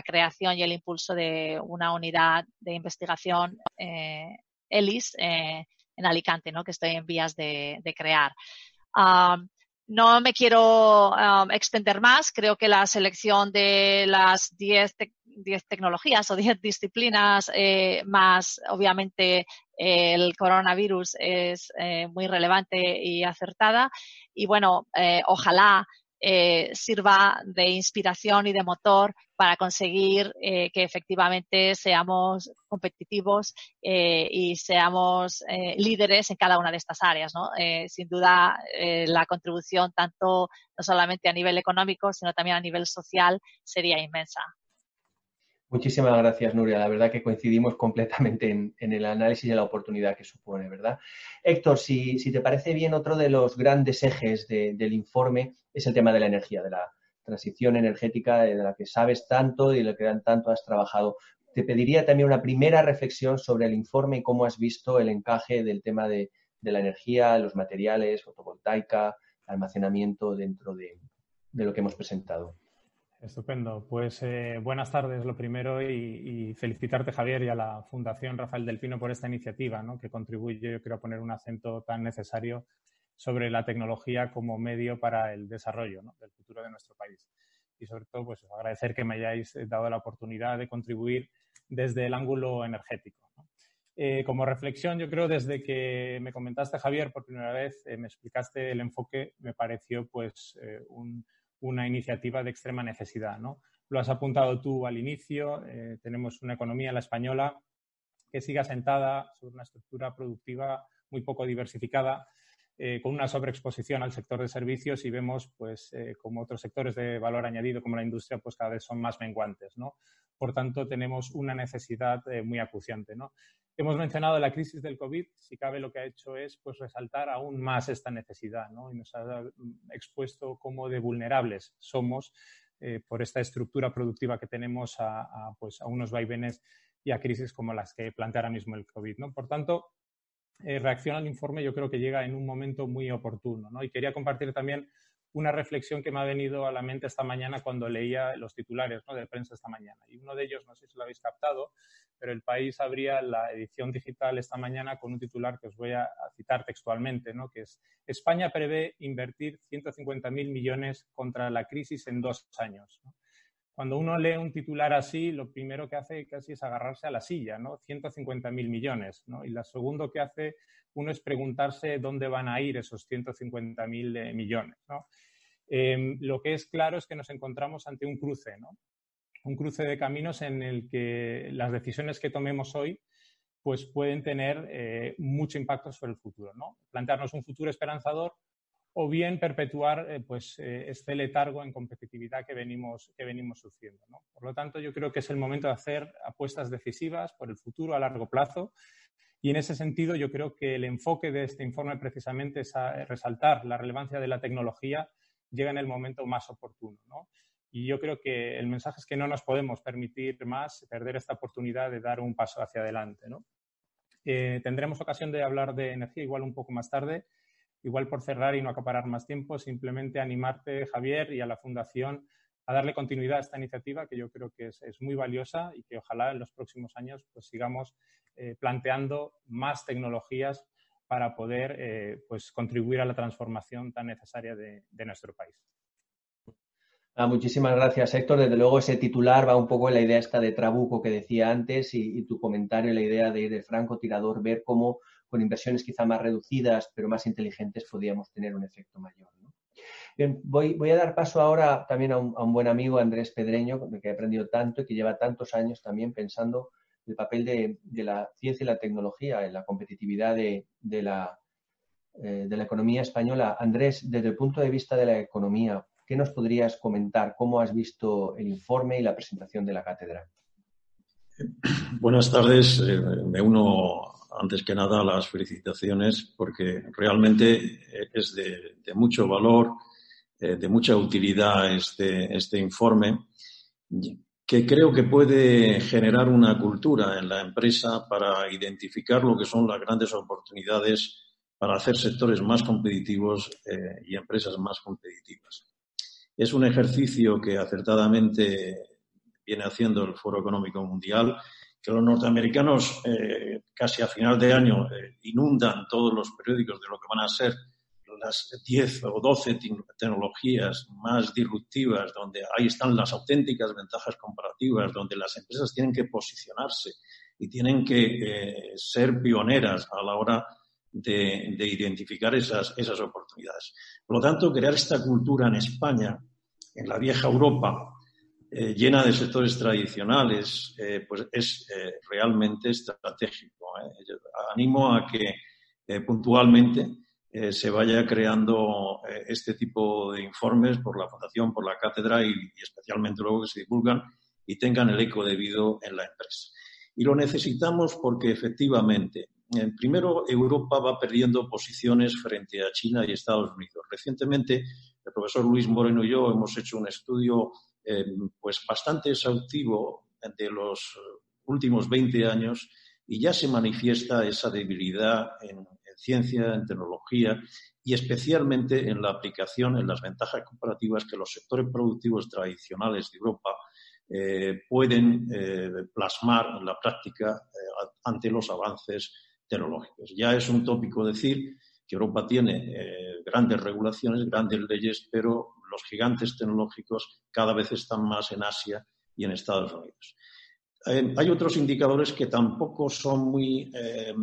creación y el impulso de una unidad de investigación eh, ELIS eh, en Alicante, ¿no? que estoy en vías de, crear. no me quiero extender más. Creo que la selección de las 10 tecnologías o 10 disciplinas eh, más, obviamente, el coronavirus es muy relevante y acertada. Y bueno, ojalá eh, sirva de inspiración y de motor para conseguir que efectivamente seamos competitivos y seamos líderes en cada una de estas áreas. ¿no? sin duda, la contribución tanto no solamente a nivel económico, sino también a nivel social sería inmensa. Muchísimas gracias, Nuria. La verdad que coincidimos completamente en, el análisis de la oportunidad que supone, ¿verdad? Héctor, si, te parece bien, otro de los grandes ejes del informe es el tema de la energía, de la transición energética, de la que sabes tanto y de la que tanto has trabajado. Te pediría también una primera reflexión sobre el informe y cómo has visto el encaje del tema de, la energía, los materiales, fotovoltaica, almacenamiento dentro de lo que hemos presentado. Estupendo. Pues eh, buenas tardes, lo primero, y, felicitarte, Javier, y a la Fundación Rafael del Pino por esta iniciativa, ¿no? que contribuye, yo creo, a poner un acento tan necesario sobre la tecnología como medio para el desarrollo del futuro de nuestro país. Y sobre todo, pues agradecer que me hayáis dado la oportunidad de contribuir desde el ángulo energético. Eh, como reflexión, yo creo, desde que me comentaste, Javier, por primera vez, eh, me explicaste el enfoque, me pareció pues un una iniciativa de extrema necesidad. ¿no? Lo has apuntado tú al inicio, eh, tenemos una economía, la española, que sigue asentada sobre una estructura productiva muy poco diversificada, eh, con una sobreexposición al sector de servicios y vemos pues eh, como otros sectores de valor añadido como la industria pues cada vez son más menguantes. ¿no? Por tanto, tenemos una necesidad muy acuciante. ¿no? Hemos mencionado la crisis del COVID, si cabe lo que ha hecho es pues, resaltar aún más esta necesidad ¿no? y nos ha expuesto cómo de vulnerables somos eh, por esta estructura productiva que tenemos a, pues, a, unos vaivenes y a crisis como las que plantea ahora mismo el COVID. ¿no? Por tanto, eh, al informe yo creo que llega en un momento muy oportuno. ¿no? Y quería compartir también una reflexión que me ha venido a la mente esta mañana cuando leía los titulares de prensa esta mañana. Y uno de ellos, no sé si lo habéis captado, pero el país abría la edición digital esta mañana con un titular que os voy a, citar textualmente, ¿no? que es España prevé invertir 150.000 millones contra la crisis en dos años. Cuando uno lee un titular así, lo primero que hace casi es agarrarse a la silla, ¿no? 150.000 millones, ¿no? Y lo segundo que hace uno es preguntarse dónde van a ir esos 150.000 eh, millones, ¿no? Em, lo que es claro es que nos encontramos ante un cruce, ¿no? Un cruce de caminos en el que las decisiones que tomemos hoy pues pueden tener eh, mucho impacto sobre el futuro, ¿no? Plantearnos un futuro esperanzador o bien perpetuar eh, pues, eh, este letargo en competitividad que venimos, que venimos sufriendo. Por lo tanto, yo creo que es el momento de hacer apuestas decisivas por el futuro a largo plazo y en ese sentido yo creo que el enfoque de este informe precisamente es a resaltar la relevancia de la tecnología llega en el momento más oportuno. Y yo creo que el mensaje es que no nos podemos permitir más perder esta oportunidad de dar un paso hacia adelante. Eh, tendremos ocasión de hablar de energía igual un poco más tarde igual por cerrar y no acaparar más tiempo, simplemente animarte, Javier, y a la Fundación a darle continuidad a esta iniciativa que yo creo que es, muy valiosa y que ojalá en los próximos años pues sigamos eh, planteando más tecnologías para poder eh, pues contribuir a la transformación tan necesaria de, nuestro país. Ah, muchísimas gracias, Héctor. Desde luego ese titular va un poco en la idea esta de Trabuco que decía antes y, y tu comentario, la idea de ir de francotirador, ver cómo con inversiones quizá más reducidas, pero más inteligentes, podríamos tener un efecto mayor. Bien, voy, a dar paso ahora también a un, buen amigo, Andrés Pedreño, que he aprendido tanto y que lleva tantos años también pensando el papel de, la ciencia y la tecnología en la competitividad de, la, eh, de la economía española. Andrés, desde el punto de vista de la economía, ¿qué nos podrías comentar? ¿Cómo has visto el informe y la presentación de la cátedra? Buenas tardes. Eh, me uno antes que nada las felicitaciones porque realmente es de, mucho valor, eh, de mucha utilidad este, este informe que creo que puede generar una cultura en la empresa para identificar lo que son las grandes oportunidades para hacer sectores más competitivos eh, y empresas más competitivas. Es un ejercicio que acertadamente viene haciendo el Foro Económico Mundial, que los norteamericanos eh, casi a final de año eh, inundan todos los periódicos de lo que van a ser las 10 o 12 tecnologías más disruptivas, donde ahí están las auténticas ventajas comparativas, donde las empresas tienen que posicionarse y tienen que ser pioneras a la hora de, identificar esas, esas oportunidades. Por lo tanto, crear esta cultura en España, en la vieja Europa, eh, llena de sectores tradicionales, eh, pues es eh, realmente estratégico. Animo a que puntualmente se vaya creando este tipo de informes por la Fundación, por la cátedra y, y, especialmente luego que se divulgan y tengan el eco debido en la empresa. Y lo necesitamos porque efectivamente primero, Europa va perdiendo posiciones frente a China y Estados Unidos. Recientemente, el profesor Luis Moreno y yo hemos hecho un estudio eh, pues bastante exhaustivo de los últimos 20 años y ya se manifiesta esa debilidad en, ciencia, en tecnología y especialmente en la aplicación, en las ventajas comparativas que los sectores productivos tradicionales de Europa eh, pueden eh, plasmar en la práctica ante los avances tecnológicos. Ya es un tópico decir Europa tiene eh, grandes regulaciones, grandes leyes, pero los gigantes tecnológicos cada vez están más en Asia y en Estados Unidos. Eh, hay otros indicadores que tampoco son muy, eh,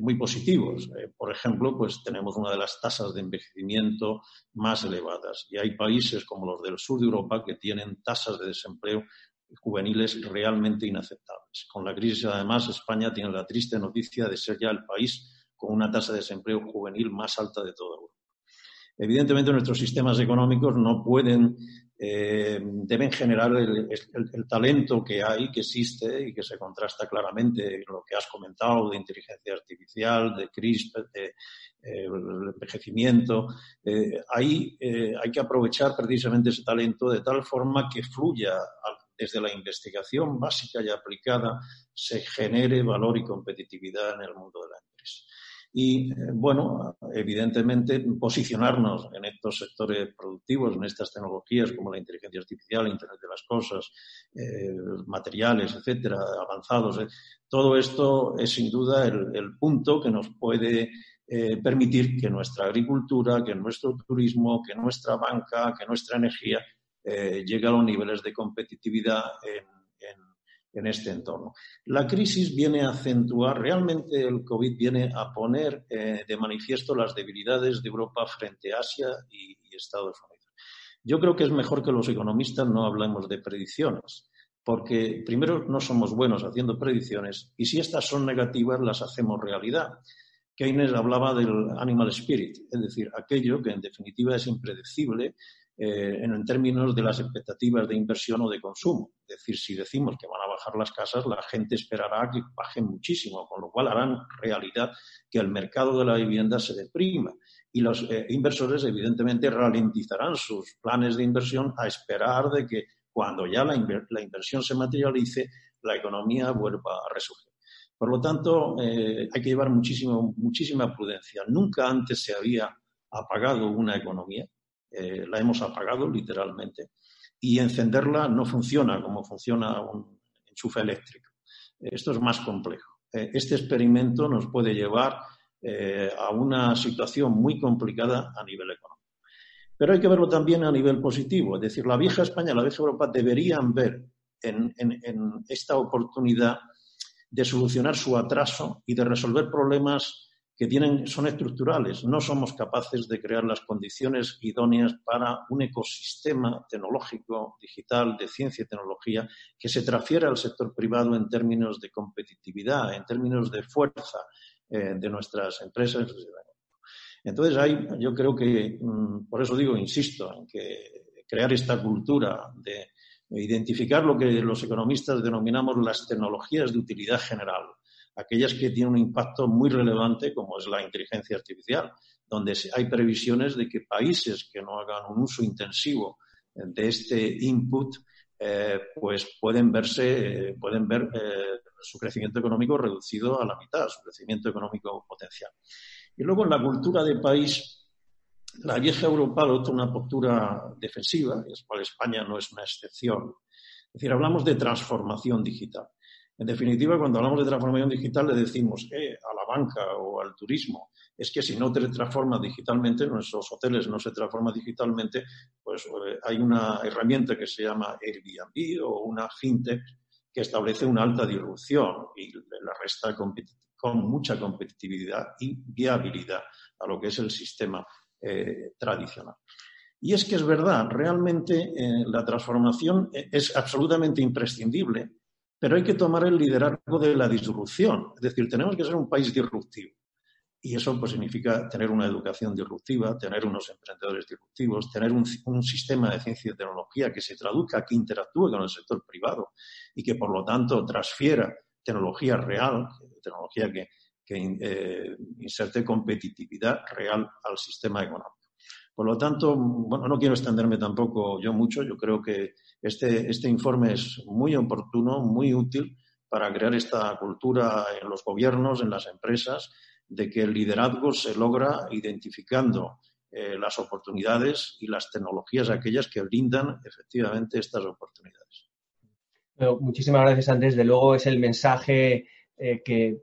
muy positivos. por ejemplo, pues tenemos una de las tasas de envejecimiento más elevadas y hay países como los del sur de Europa que tienen tasas de desempleo juveniles realmente inaceptables. Con la crisis, además, España tiene la triste noticia de ser ya el país con una tasa de desempleo juvenil más alta de toda Europa. Evidentemente, nuestros sistemas económicos no pueden, eh, deben generar el, talento que hay, que existe y que se contrasta claramente con lo que has comentado de inteligencia artificial, de CRISPR, de eh, envejecimiento. Eh, ahí hay que aprovechar precisamente ese talento de tal forma que fluya desde la investigación básica y aplicada se genere valor y competitividad en el mundo de la empresa. Y, eh, bueno, evidentemente, posicionarnos en estos sectores productivos, en estas tecnologías como la inteligencia artificial, Internet de las Cosas, eh, materiales, etcétera, avanzados, eh, todo esto es sin duda el, punto que nos puede permitir que nuestra agricultura, que nuestro turismo, que nuestra banca, que nuestra energía llega a los niveles de competitividad este entorno. La crisis viene a acentuar, realmente el COVID viene a poner eh, de manifiesto las debilidades de Europa frente a Asia y, Estados Unidos. Yo creo que es mejor que los economistas no hablemos de predicciones, porque primero no somos buenos haciendo predicciones y si estas son negativas las hacemos realidad. Keynes hablaba del animal spirit, es decir, aquello que en definitiva es impredecible, eh, en términos de las expectativas de inversión o de consumo. Es decir, si decimos que van a bajar las casas, la gente esperará que bajen muchísimo, con lo cual harán realidad que el mercado de la vivienda se deprima. Y los eh, inversores, evidentemente, ralentizarán sus planes de inversión a esperar de que cuando ya la, inversión se materialice, la economía vuelva a resurgir. Por lo tanto, eh, hay que llevar muchísimo, muchísima prudencia. Nunca antes se había apagado una economía eh, la hemos apagado literalmente, y encenderla no funciona como funciona un enchufe eléctrico. Esto es más complejo. Eh, este experimento nos puede llevar eh, a una situación muy complicada a nivel económico. Pero hay que verlo también a nivel positivo, es decir, la vieja España, la vieja Europa deberían ver en esta oportunidad de solucionar su atraso y de resolver problemas que tienen, son estructurales. No somos capaces de crear las condiciones idóneas para un ecosistema tecnológico, digital, de ciencia y tecnología que se transfiera al sector privado en términos de competitividad, en términos de fuerza eh, de nuestras empresas. Entonces, hay, yo creo que, mm, por eso digo, insisto, en que crear esta cultura de identificar lo que los economistas denominamos las tecnologías de utilidad general, aquellas que tienen un impacto muy relevante, como es la inteligencia artificial, donde hay previsiones de que países que no hagan un uso intensivo de este input, eh, pues pueden verse, eh, pueden ver eh, su crecimiento económico reducido a la mitad, su crecimiento económico potencial. Y luego en la cultura de país, la vieja Europa adopta una postura defensiva, y es cual España no es una excepción. Es decir, hablamos de transformación digital. En definitiva, cuando hablamos de transformación digital, le decimos a la banca o al turismo, es que si no te transformas digitalmente, nuestros hoteles no se transforman digitalmente, pues eh, hay una herramienta que se llama Airbnb o una fintech que establece una alta disrupción y la resta con mucha competitividad y viabilidad a lo que es el sistema eh, tradicional. Y es que es verdad, realmente eh, la transformación es absolutamente imprescindible, pero hay que tomar el liderazgo de la disrupción. Es decir, tenemos que ser un país disruptivo. Y eso pues, significa tener una educación disruptiva, tener unos emprendedores disruptivos, tener un, sistema de ciencia y tecnología que se traduzca, que interactúe con el sector privado y que, por lo tanto, transfiera tecnología real, tecnología que, eh, inserte competitividad real al sistema económico. Por lo tanto, bueno, no quiero extenderme tampoco yo mucho. Yo creo que este, este informe es muy oportuno, muy útil para crear esta cultura en los gobiernos, en las empresas, de que el liderazgo se logra identificando eh, las oportunidades y las tecnologías aquellas que brindan efectivamente estas oportunidades. muchísimas gracias, Andrés. De luego es el mensaje eh, que,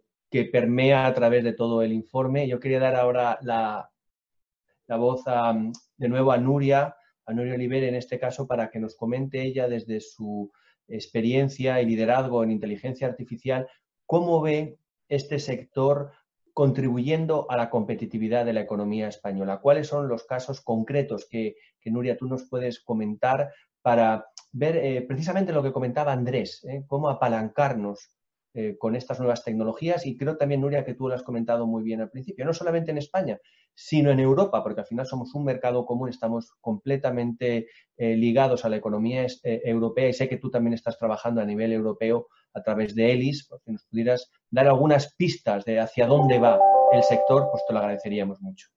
permea a través de todo el informe. Yo quería dar ahora la, voz de nuevo a Nuria, a Nuria Oliver en este caso, para que nos comente ella desde su experiencia y liderazgo en inteligencia artificial, cómo ve este sector contribuyendo a la competitividad de la economía española. ¿Cuáles son los casos concretos que, Nuria, tú nos puedes comentar para ver eh, precisamente lo que comentaba Andrés, eh, cómo apalancarnos eh, con estas nuevas tecnologías? Y creo también, Nuria, que tú lo has comentado muy bien al principio, no solamente en España, sino en Europa, porque al final somos un mercado común, estamos completamente ligados a la economía europea y sé que tú también estás trabajando a nivel europeo a través de ELIS, si nos pudieras dar algunas pistas de hacia dónde va el sector, pues te lo agradeceríamos mucho.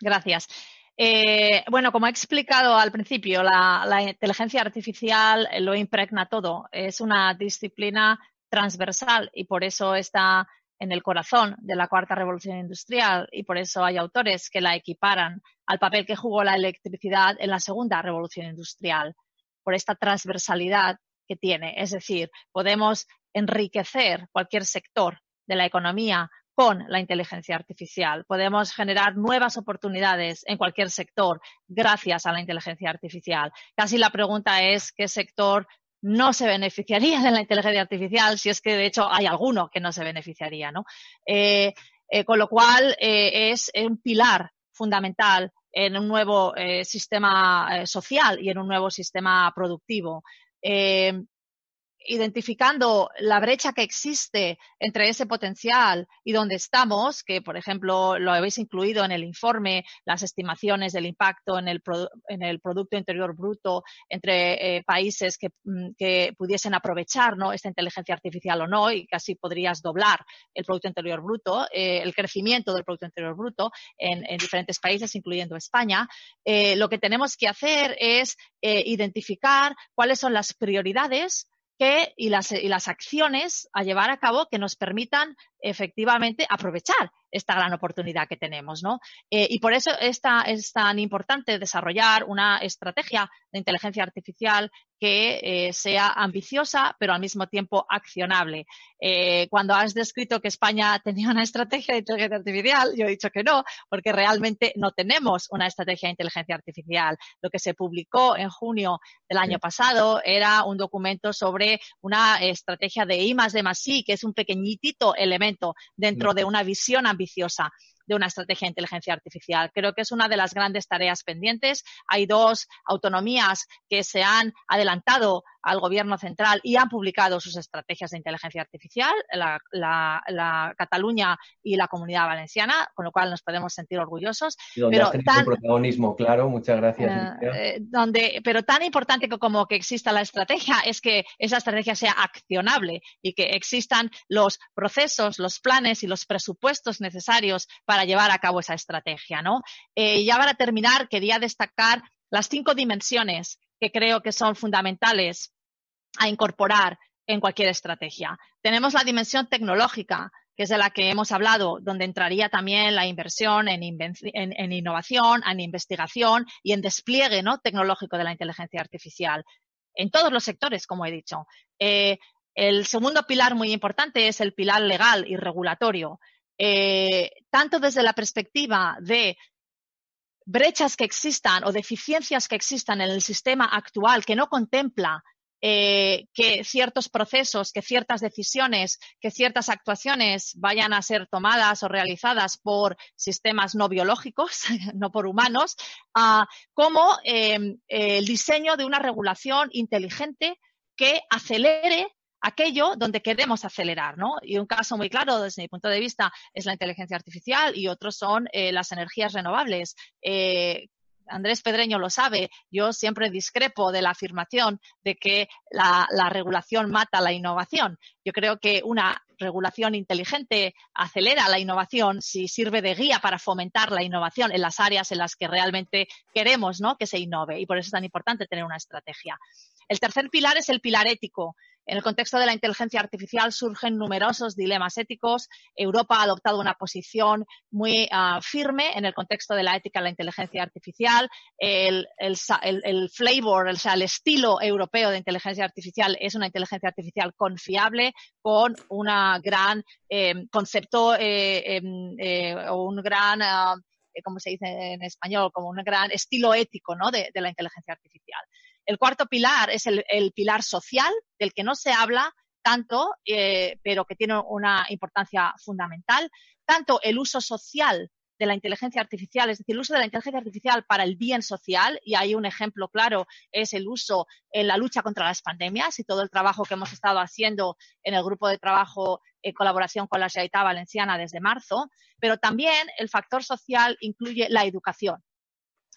Gracias. Eh, bueno, como he explicado al principio, la, inteligencia artificial lo impregna todo. Es una disciplina transversal y por eso está en el corazón de la cuarta revolución industrial y por eso hay autores que la equiparan al papel que jugó la electricidad en la segunda revolución industrial por esta transversalidad que tiene. Es decir, podemos enriquecer cualquier sector de la economía con la inteligencia artificial. Podemos generar nuevas oportunidades en cualquier sector gracias a la inteligencia artificial. Casi la pregunta es qué sector no se beneficiaría de la inteligencia artificial, si es que de hecho hay alguno que no se beneficiaría, ¿no? Eh, eh, con lo cual eh, es un pilar fundamental en un nuevo sistema social y en un nuevo sistema productivo. Identificando la brecha que existe entre ese potencial y donde estamos, que por ejemplo lo habéis incluido en el informe, las estimaciones del impacto en el, en el Producto Interior Bruto entre eh, países mm, que, pudiesen aprovechar ¿no? esta inteligencia artificial o no, y casi podrías doblar el Producto Interior Bruto, eh, el crecimiento del Producto Interior Bruto en, diferentes países, incluyendo España, eh, lo que tenemos que hacer es identificar cuáles son las prioridades que, y, las, y las acciones a llevar a cabo que nos permitan efectivamente aprovechar esta gran oportunidad que tenemos, ¿no? Eh, y por eso es tan importante desarrollar una estrategia de inteligencia artificial que eh, sea ambiciosa, pero al mismo tiempo accionable. Eh, cuando has descrito que España tenía una estrategia de inteligencia artificial, yo he dicho que no, porque realmente no tenemos una estrategia de inteligencia artificial. Lo que se publicó en junio del año pasado era un documento sobre una estrategia de I más D más I, que es un pequeñito elemento dentro de una visión ambiciosa de una estrategia de inteligencia artificial. Creo que es una de las grandes tareas pendientes. Hay dos autonomías que se han adelantado al gobierno central y han publicado sus estrategias de inteligencia artificial, la, Cataluña y la Comunidad Valenciana, con lo cual nos podemos sentir orgullosos. pero tan, protagonismo, claro, muchas gracias. Eh, eh, donde, pero tan importante como que exista la estrategia es que esa estrategia sea accionable y que existan los procesos, los planes y los presupuestos necesarios para llevar a cabo esa estrategia. ¿no? Eh, ya para terminar, quería destacar las cinco dimensiones que creo que son fundamentales a incorporar en cualquier estrategia. Tenemos la dimensión tecnológica, que es de la que hemos hablado, donde entraría también la inversión en, innovación, en investigación y en despliegue ¿no? tecnológico de la inteligencia artificial, en todos los sectores, como he dicho. Eh, el segundo pilar muy importante es el pilar legal y regulatorio. Eh, tanto desde la perspectiva de brechas que existan o deficiencias que existan en el sistema actual que no contempla eh, que ciertos procesos, que ciertas decisiones, que ciertas actuaciones vayan a ser tomadas o realizadas por sistemas no biológicos, no por humanos, como em, el diseño de una regulación inteligente que acelere aquello donde queremos acelerar, ¿no? Y un caso muy claro desde mi punto de vista es la inteligencia artificial y otros son eh, las energías renovables. Eh, Andrés Pedreño lo sabe, yo siempre discrepo de la afirmación de que la, regulación mata la innovación. Yo creo que una regulación inteligente acelera la innovación si sirve de guía para fomentar la innovación en las áreas en las que realmente queremos ¿no? que se innove y por eso es tan importante tener una estrategia. El tercer pilar es el pilar ético. En el contexto de la inteligencia artificial surgen numerosos dilemas éticos. Europa ha adoptado una posición muy ah, firme en el contexto de la ética de la inteligencia artificial. El, flavor, el estilo europeo de inteligencia artificial es una inteligencia artificial confiable con un gran eh, concepto eh, em, eh, o un gran ah, como se dice en español, como un gran estilo ético de, la inteligencia artificial. El cuarto pilar es el, pilar social, del que no se habla tanto, eh, pero que tiene una importancia fundamental. Tanto el uso social de la inteligencia artificial, es decir, el uso de la inteligencia artificial para el bien social, y hay un ejemplo claro, es el uso en la lucha contra las pandemias y todo el trabajo que hemos estado haciendo en el grupo de trabajo en colaboración con la Generalitat Valenciana desde marzo, pero también el factor social incluye la educación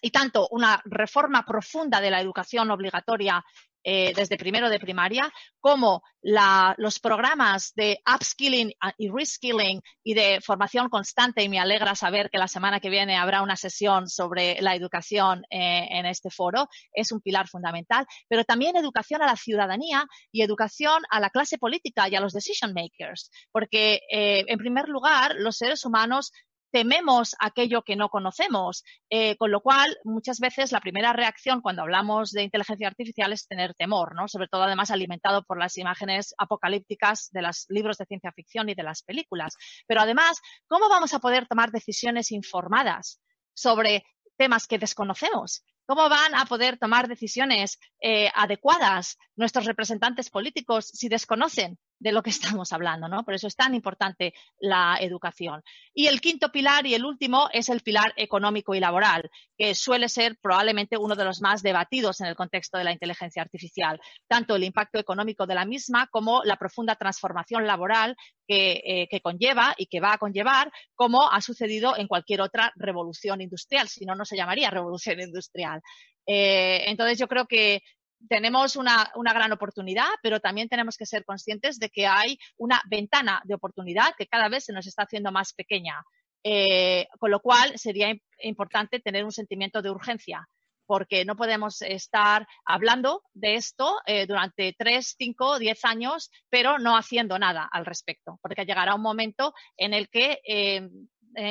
y tanto una reforma profunda de la educación obligatoria eh, desde primero de primaria, como los programas de upskilling y reskilling y de formación constante. Y me alegra saber que la semana que viene habrá una sesión sobre la educación eh, en este foro. Es un pilar fundamental. Pero también educación a la ciudadanía y educación a la clase política y a los decision makers. Porque, eh, en primer lugar, los seres humanos tememos aquello que no conocemos, eh, con lo cual muchas veces la primera reacción cuando hablamos de inteligencia artificial es tener temor, ¿no? sobre todo además alimentado por las imágenes apocalípticas de los libros de ciencia ficción y de las películas. Pero además, ¿cómo vamos a poder tomar decisiones informadas sobre temas que desconocemos? ¿Cómo van a poder tomar decisiones eh, adecuadas nuestros representantes políticos si desconocen de lo que estamos hablando, ¿no? Por eso es tan importante la educación. Y el quinto pilar y el último es el pilar económico y laboral, que suele ser probablemente uno de los más debatidos en el contexto de la inteligencia artificial, tanto el impacto económico de la misma como la profunda transformación laboral que, eh, conlleva y que va a conllevar, como ha sucedido en cualquier otra revolución industrial, si no, no se llamaría revolución industrial. Eh, entonces, yo creo que tenemos una, gran oportunidad, pero también tenemos que ser conscientes de que hay una ventana de oportunidad que cada vez se nos está haciendo más pequeña. Eh, con lo cual, sería importante tener un sentimiento de urgencia, porque no podemos estar hablando de esto eh, durante tres, cinco, diez años, pero no haciendo nada al respecto, porque llegará un momento en el que eh,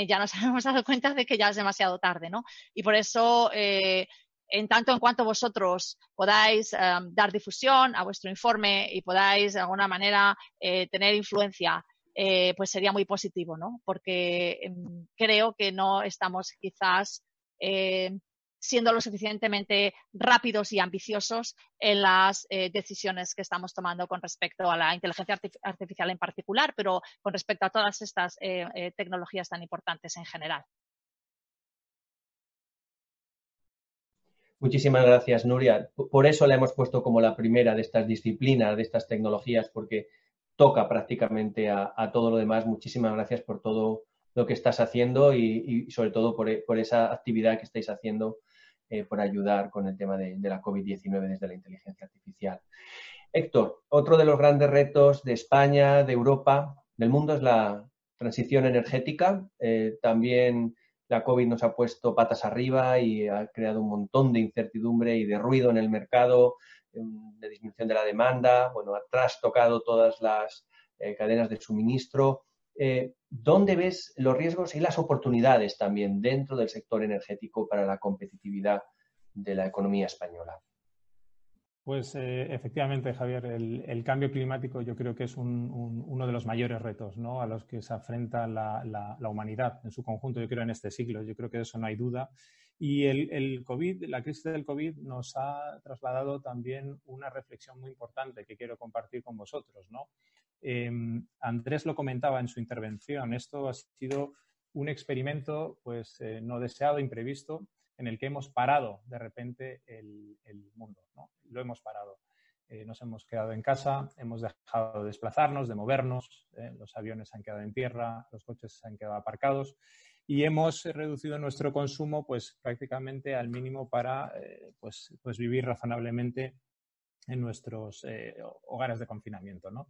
ya nos hemos dado cuenta de que ya es demasiado tarde, ¿no? Y por eso en tanto en cuanto vosotros podáis em, dar difusión a vuestro informe y podáis de alguna manera eh, tener influencia, eh, pues sería muy positivo, ¿no? Porque em, creo que no estamos quizás eh, siendo lo suficientemente rápidos y ambiciosos en las decisiones que estamos tomando con respecto a la inteligencia artificial en particular, pero con respecto a todas estas tecnologías tan importantes en general. Muchísimas gracias, Nuria. Por eso la hemos puesto como la primera de estas disciplinas, de estas tecnologías, porque toca prácticamente a, todo lo demás. Muchísimas gracias por todo lo que estás haciendo y, sobre todo por, esa actividad que estáis haciendo eh, por ayudar con el tema de, la COVID-19 desde la inteligencia artificial. Héctor, otro de los grandes retos de España, de Europa, del mundo es la transición energética. Eh, también la COVID nos ha puesto patas arriba y ha creado un montón de incertidumbre y de ruido en el mercado, em, de disminución de la demanda, bueno, ha trastocado todas las eh, cadenas de suministro. Eh, ¿Dónde ves los riesgos y las oportunidades también dentro del sector energético para la competitividad de la economía española? Pues eh, efectivamente, Javier, el, cambio climático yo creo que es uno de los mayores retos a los que se enfrenta la, humanidad en su conjunto, yo creo, en este siglo. Yo creo que de eso no hay duda. Y el, COVID, la crisis del COVID nos ha trasladado también una reflexión muy importante que quiero compartir con vosotros. ¿no? Em, Andrés lo comentaba en su intervención. Esto ha sido un experimento pues, eh, no deseado, imprevisto, en el que hemos parado de repente el, mundo. ¿no? Lo hemos parado. Eh, nos hemos quedado en casa, hemos dejado de desplazarnos, de movernos, ¿eh? los aviones se han quedado en tierra, los coches se han quedado aparcados y hemos reducido nuestro consumo pues prácticamente al mínimo para eh, pues, pues, vivir razonablemente en nuestros hogares de confinamiento. ¿no?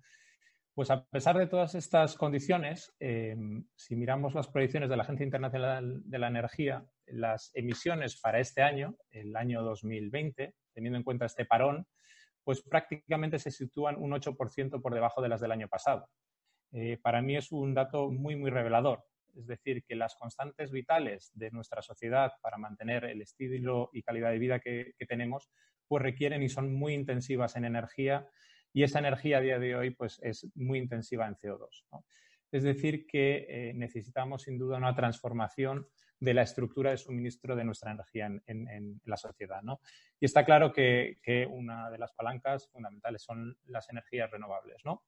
Pues a pesar de todas estas condiciones, si miramos las proyecciones de la Agencia Internacional de la Energía, las emisiones para este año, el año 2020, teniendo en cuenta este parón, pues prácticamente se sitúan un 8% por debajo de las del año pasado. Eh, para mí es un dato muy, muy revelador. Es decir, que las constantes vitales de nuestra sociedad para mantener el estilo y calidad de vida que, tenemos, pues requieren y son muy intensivas en energía y esa energía a día de hoy pues es muy intensiva en CO2. Es decir, que eh, necesitamos sin duda una transformación de la estructura de suministro de nuestra energía en, la sociedad. ¿no? Y está claro que, una de las palancas fundamentales son las energías renovables. ¿no?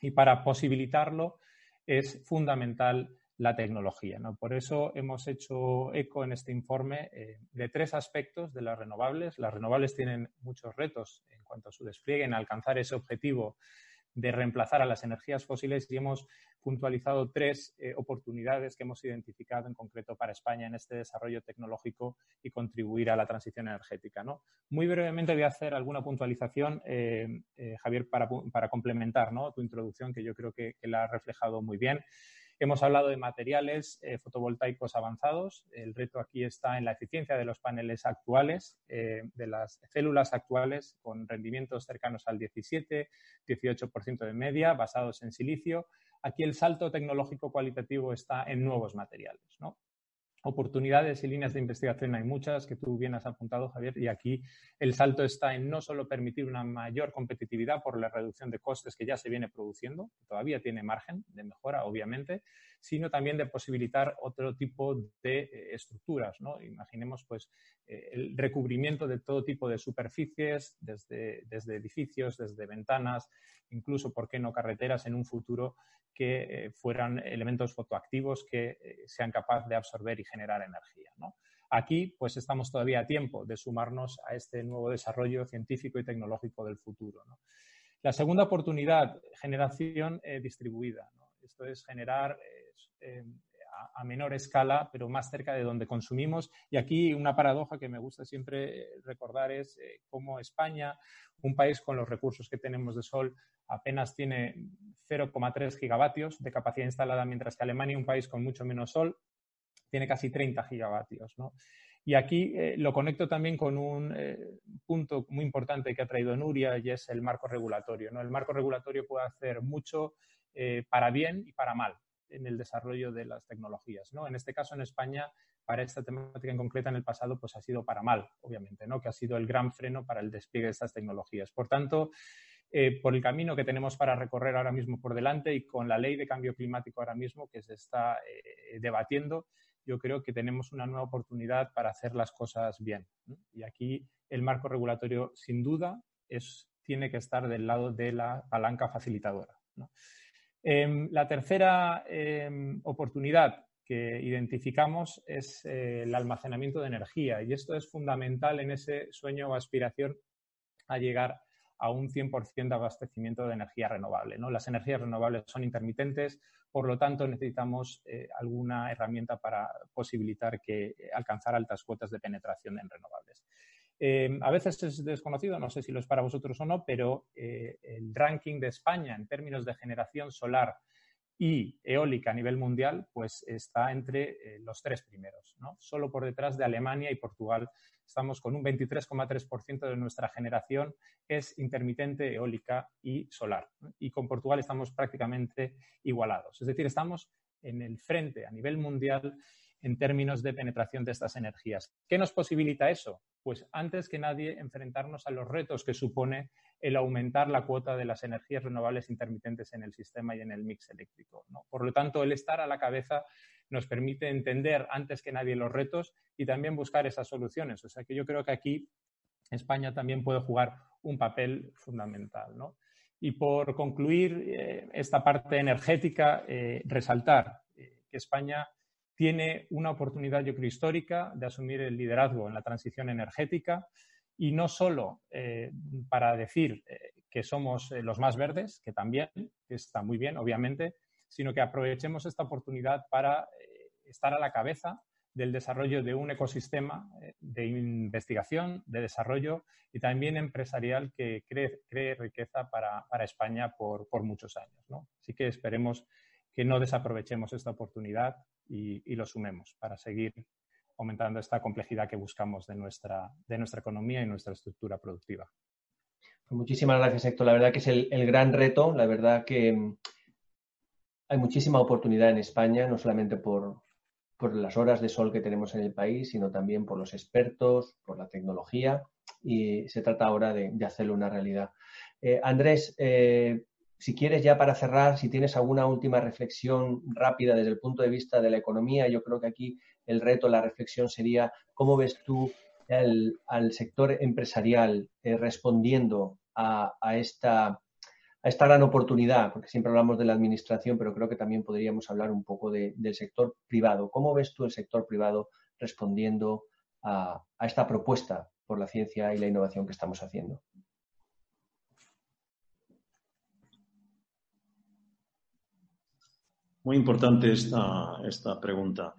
Y para posibilitarlo es fundamental la tecnología. ¿no? Por eso hemos hecho eco en este informe eh, de tres aspectos de las renovables. Las renovables tienen muchos retos en cuanto a su despliegue, en alcanzar ese objetivo de reemplazar a las energías fósiles y hemos puntualizado tres eh, oportunidades que hemos identificado en concreto para España en este desarrollo tecnológico y contribuir a la transición energética. ¿no? Muy brevemente voy a hacer alguna puntualización, eh, eh, Javier, para, para complementar ¿no? tu introducción, que yo creo que, que la ha reflejado muy bien. Hemos hablado de materiales eh, fotovoltaicos avanzados. El reto aquí está en la eficiencia de los paneles actuales, eh, de las células actuales, con rendimientos cercanos al 17, 18% de media, basados en silicio. Aquí el salto tecnológico cualitativo está en nuevos materiales. ¿no? Oportunidades y líneas de investigación hay muchas que tú bien has apuntado, Javier, y aquí el salto está en no solo permitir una mayor competitividad por la reducción de costes que ya se viene produciendo, todavía tiene margen de mejora, obviamente, sino también de posibilitar otro tipo de eh, estructuras. Imaginemos, pues, eh, el recubrimiento de todo tipo de superficies, desde, desde edificios, desde ventanas, incluso, ¿por qué no carreteras en un futuro que eh, fueran elementos fotoactivos que sean capaces de absorber y generar energía. Aquí, pues estamos todavía a tiempo de sumarnos a este nuevo desarrollo científico y tecnológico del futuro. La segunda oportunidad, generación distribuida. Esto es generar a, menor escala, pero más cerca de donde consumimos. Y aquí una paradoja que me gusta siempre recordar es cómo España, un país con los recursos que tenemos de sol, apenas tiene 0,3 gigavatios de capacidad instalada, mientras que Alemania, un país con mucho menos sol, tiene casi 30 gigavatios. Y aquí eh, lo conecto también con un eh, punto muy importante que ha traído Nuria y es el marco regulatorio. ¿no? El marco regulatorio puede hacer mucho eh, para bien y para mal en el desarrollo de las tecnologías. ¿no? En este caso, en España, para esta temática en concreta en el pasado, pues ha sido para mal, obviamente, ¿no? que ha sido el gran freno para el despliegue de estas tecnologías. Por tanto, eh, por el camino que tenemos para recorrer ahora mismo por delante y con la ley de cambio climático ahora mismo que se está eh, debatiendo, yo creo que tenemos una nueva oportunidad para hacer las cosas bien. Y aquí el marco regulatorio, sin duda, tiene que estar del lado de la palanca facilitadora. Em, la tercera em, oportunidad que identificamos es eh, el almacenamiento de energía y esto es fundamental en ese sueño o aspiración a llegar a un 100% de abastecimiento de energía renovable. ¿no? Las energías renovables son intermitentes, por lo tanto necesitamos eh, alguna herramienta para posibilitar que alcanzar altas cuotas de penetración en renovables. Eh, a veces es desconocido, no sé si lo es para vosotros o no, pero el ranking de España en términos de generación solar y eólica a nivel mundial, pues está entre eh, los tres primeros, ¿no? Solo por detrás de Alemania y Portugal. Estamos con un 23,3% de nuestra generación es intermitente, eólica y solar. Y con Portugal estamos prácticamente igualados. Es decir, estamos en el frente a nivel mundial en términos de penetración de estas energías. ¿Qué nos posibilita eso? Pues antes que nadie enfrentarnos a los retos que supone el aumentar la cuota de las energías renovables intermitentes en el sistema y en el mix eléctrico. Por lo tanto, el estar a la cabeza nos permite entender antes que nadie los retos y también buscar esas soluciones. O sea que yo creo que aquí España también puede jugar un papel fundamental. Y por concluir eh, esta parte energética, eh, resaltar eh, que España tiene una oportunidad, yo creo, histórica de asumir el liderazgo en la transición energética y no solo eh, para decir eh, que somos eh, los más verdes, que también, está muy bien, obviamente, sino que aprovechemos esta oportunidad para estar a la cabeza del desarrollo de un ecosistema de investigación, de desarrollo y también empresarial que cree, riqueza para, España por, muchos años. Así que esperemos que no desaprovechemos esta oportunidad y, lo sumemos para seguir aumentando esta complejidad que buscamos de nuestra, de nuestra economía y nuestra estructura productiva. Pues muchísimas gracias, Héctor. La verdad que es el, gran reto. La verdad que mm, hay muchísima oportunidad en España, no solamente por, las horas de sol que tenemos en el país, sino también por los expertos, por la tecnología y se trata ahora de, hacerlo una realidad. Eh, Andrés, eh, si quieres ya para cerrar, si tienes alguna última reflexión rápida desde el punto de vista de la economía, yo creo que aquí el reto, la reflexión sería cómo ves tú al sector empresarial eh, respondiendo a, esta, a esta gran oportunidad, porque siempre hablamos de la administración, pero creo que también podríamos hablar un poco del sector privado. ¿Cómo ves tú el sector privado respondiendo a esta propuesta por la ciencia y la innovación que estamos haciendo? Muy importante esta, esta pregunta.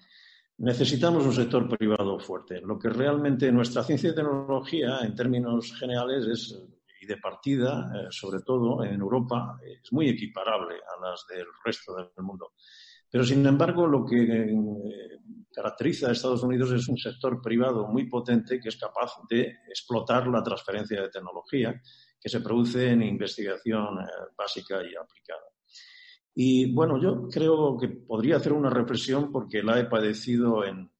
Necesitamos un sector privado fuerte. Lo que realmente nuestra ciencia y tecnología, en términos generales, es, y de partida, eh, sobre todo en Europa, es muy equiparable a las del resto del mundo. Pero, sin embargo, lo que eh, caracteriza a Estados Unidos es un sector privado muy potente que es capaz de explotar la transferencia de tecnología que se produce en investigación eh, básica y aplicada. Y bueno, yo creo que podría hacer una reflexión porque la he padecido en,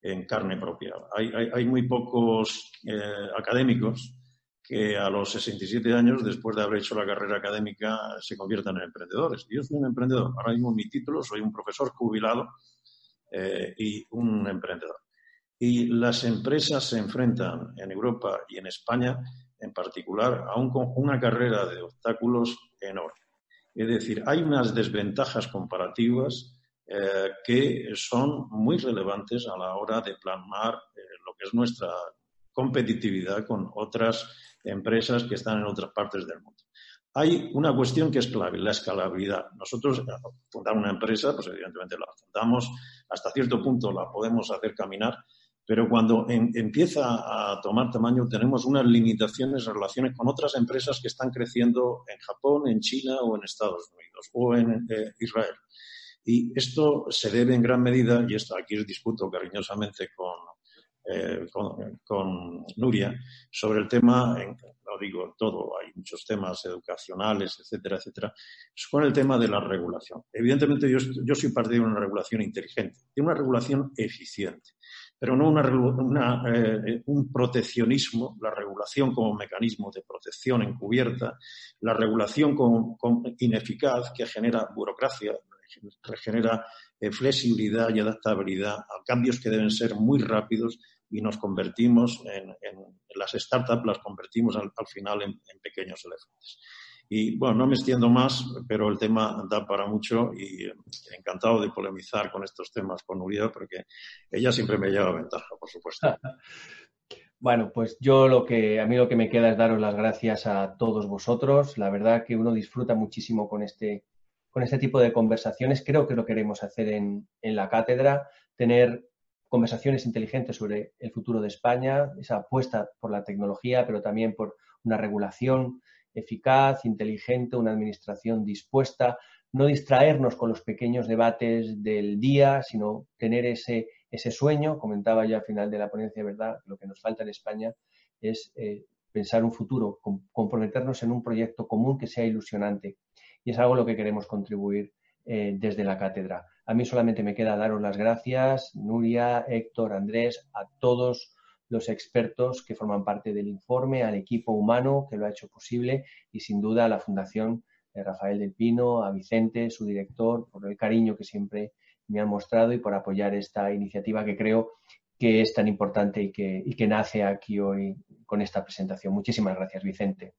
en carne propia. Hay, hay, muy pocos eh, académicos que a los 67 años, después de haber hecho la carrera académica, se conviertan en emprendedores. Yo soy un emprendedor. Ahora mismo mi título, soy un profesor jubilado eh, y un emprendedor. Y las empresas se enfrentan en Europa y en España, en particular, a un, una carrera de obstáculos enorme. Es decir, hay unas desventajas comparativas eh, que son muy relevantes a la hora de plasmar eh, lo que es nuestra competitividad con otras empresas que están en otras partes del mundo. Hay una cuestión que es clave, la escalabilidad. Nosotros, eh, fundar una empresa, pues evidentemente la fundamos, hasta cierto punto la podemos hacer caminar, pero cuando empieza a tomar tamaño tenemos unas limitaciones en relaciones con otras empresas que están creciendo en Japón, en China o en Estados Unidos o en eh, Israel. Y esto se debe en gran medida, y esto aquí discuto cariñosamente con, eh, con, Nuria, sobre el tema, en, digo todo, hay muchos temas educacionales, etcétera, etcétera, con el tema de la regulación. Evidentemente yo, yo soy partidario de una regulación inteligente, de una regulación eficiente pero no una, eh, un proteccionismo, la regulación como mecanismo de protección encubierta, la regulación como, ineficaz que genera burocracia, genera eh, flexibilidad y adaptabilidad a cambios que deben ser muy rápidos y nos convertimos en, las startups, las convertimos al, final en, pequeños elefantes. Y bueno, no me extiendo más, pero el tema da para mucho y encantado de polemizar con estos temas con Nuria, porque ella siempre me lleva ventaja, por supuesto. Bueno, pues yo lo que a mí lo que me queda es daros las gracias a todos vosotros. La verdad que uno disfruta muchísimo con este con este tipo de conversaciones. Creo que lo queremos hacer en, en la cátedra, tener conversaciones inteligentes sobre el futuro de España, esa apuesta por la tecnología, pero también por una regulación eficaz, inteligente, una administración dispuesta, no distraernos con los pequeños debates del día, sino tener ese, ese sueño. Comentaba yo al final de la ponencia, ¿verdad? Lo que nos falta en España es eh, pensar un futuro, comprometernos en un proyecto común que sea ilusionante, y es algo a lo que queremos contribuir eh, desde la cátedra. A mí solamente me queda daros las gracias, Nuria, Héctor, Andrés, a todos los expertos que forman parte del informe, al equipo humano que lo ha hecho posible y sin duda a la Fundación Rafael del Pino, a Vicente, su director, por el cariño que siempre me han mostrado y por apoyar esta iniciativa que creo que es tan importante y que, y que nace aquí hoy con esta presentación. Muchísimas gracias, Vicente.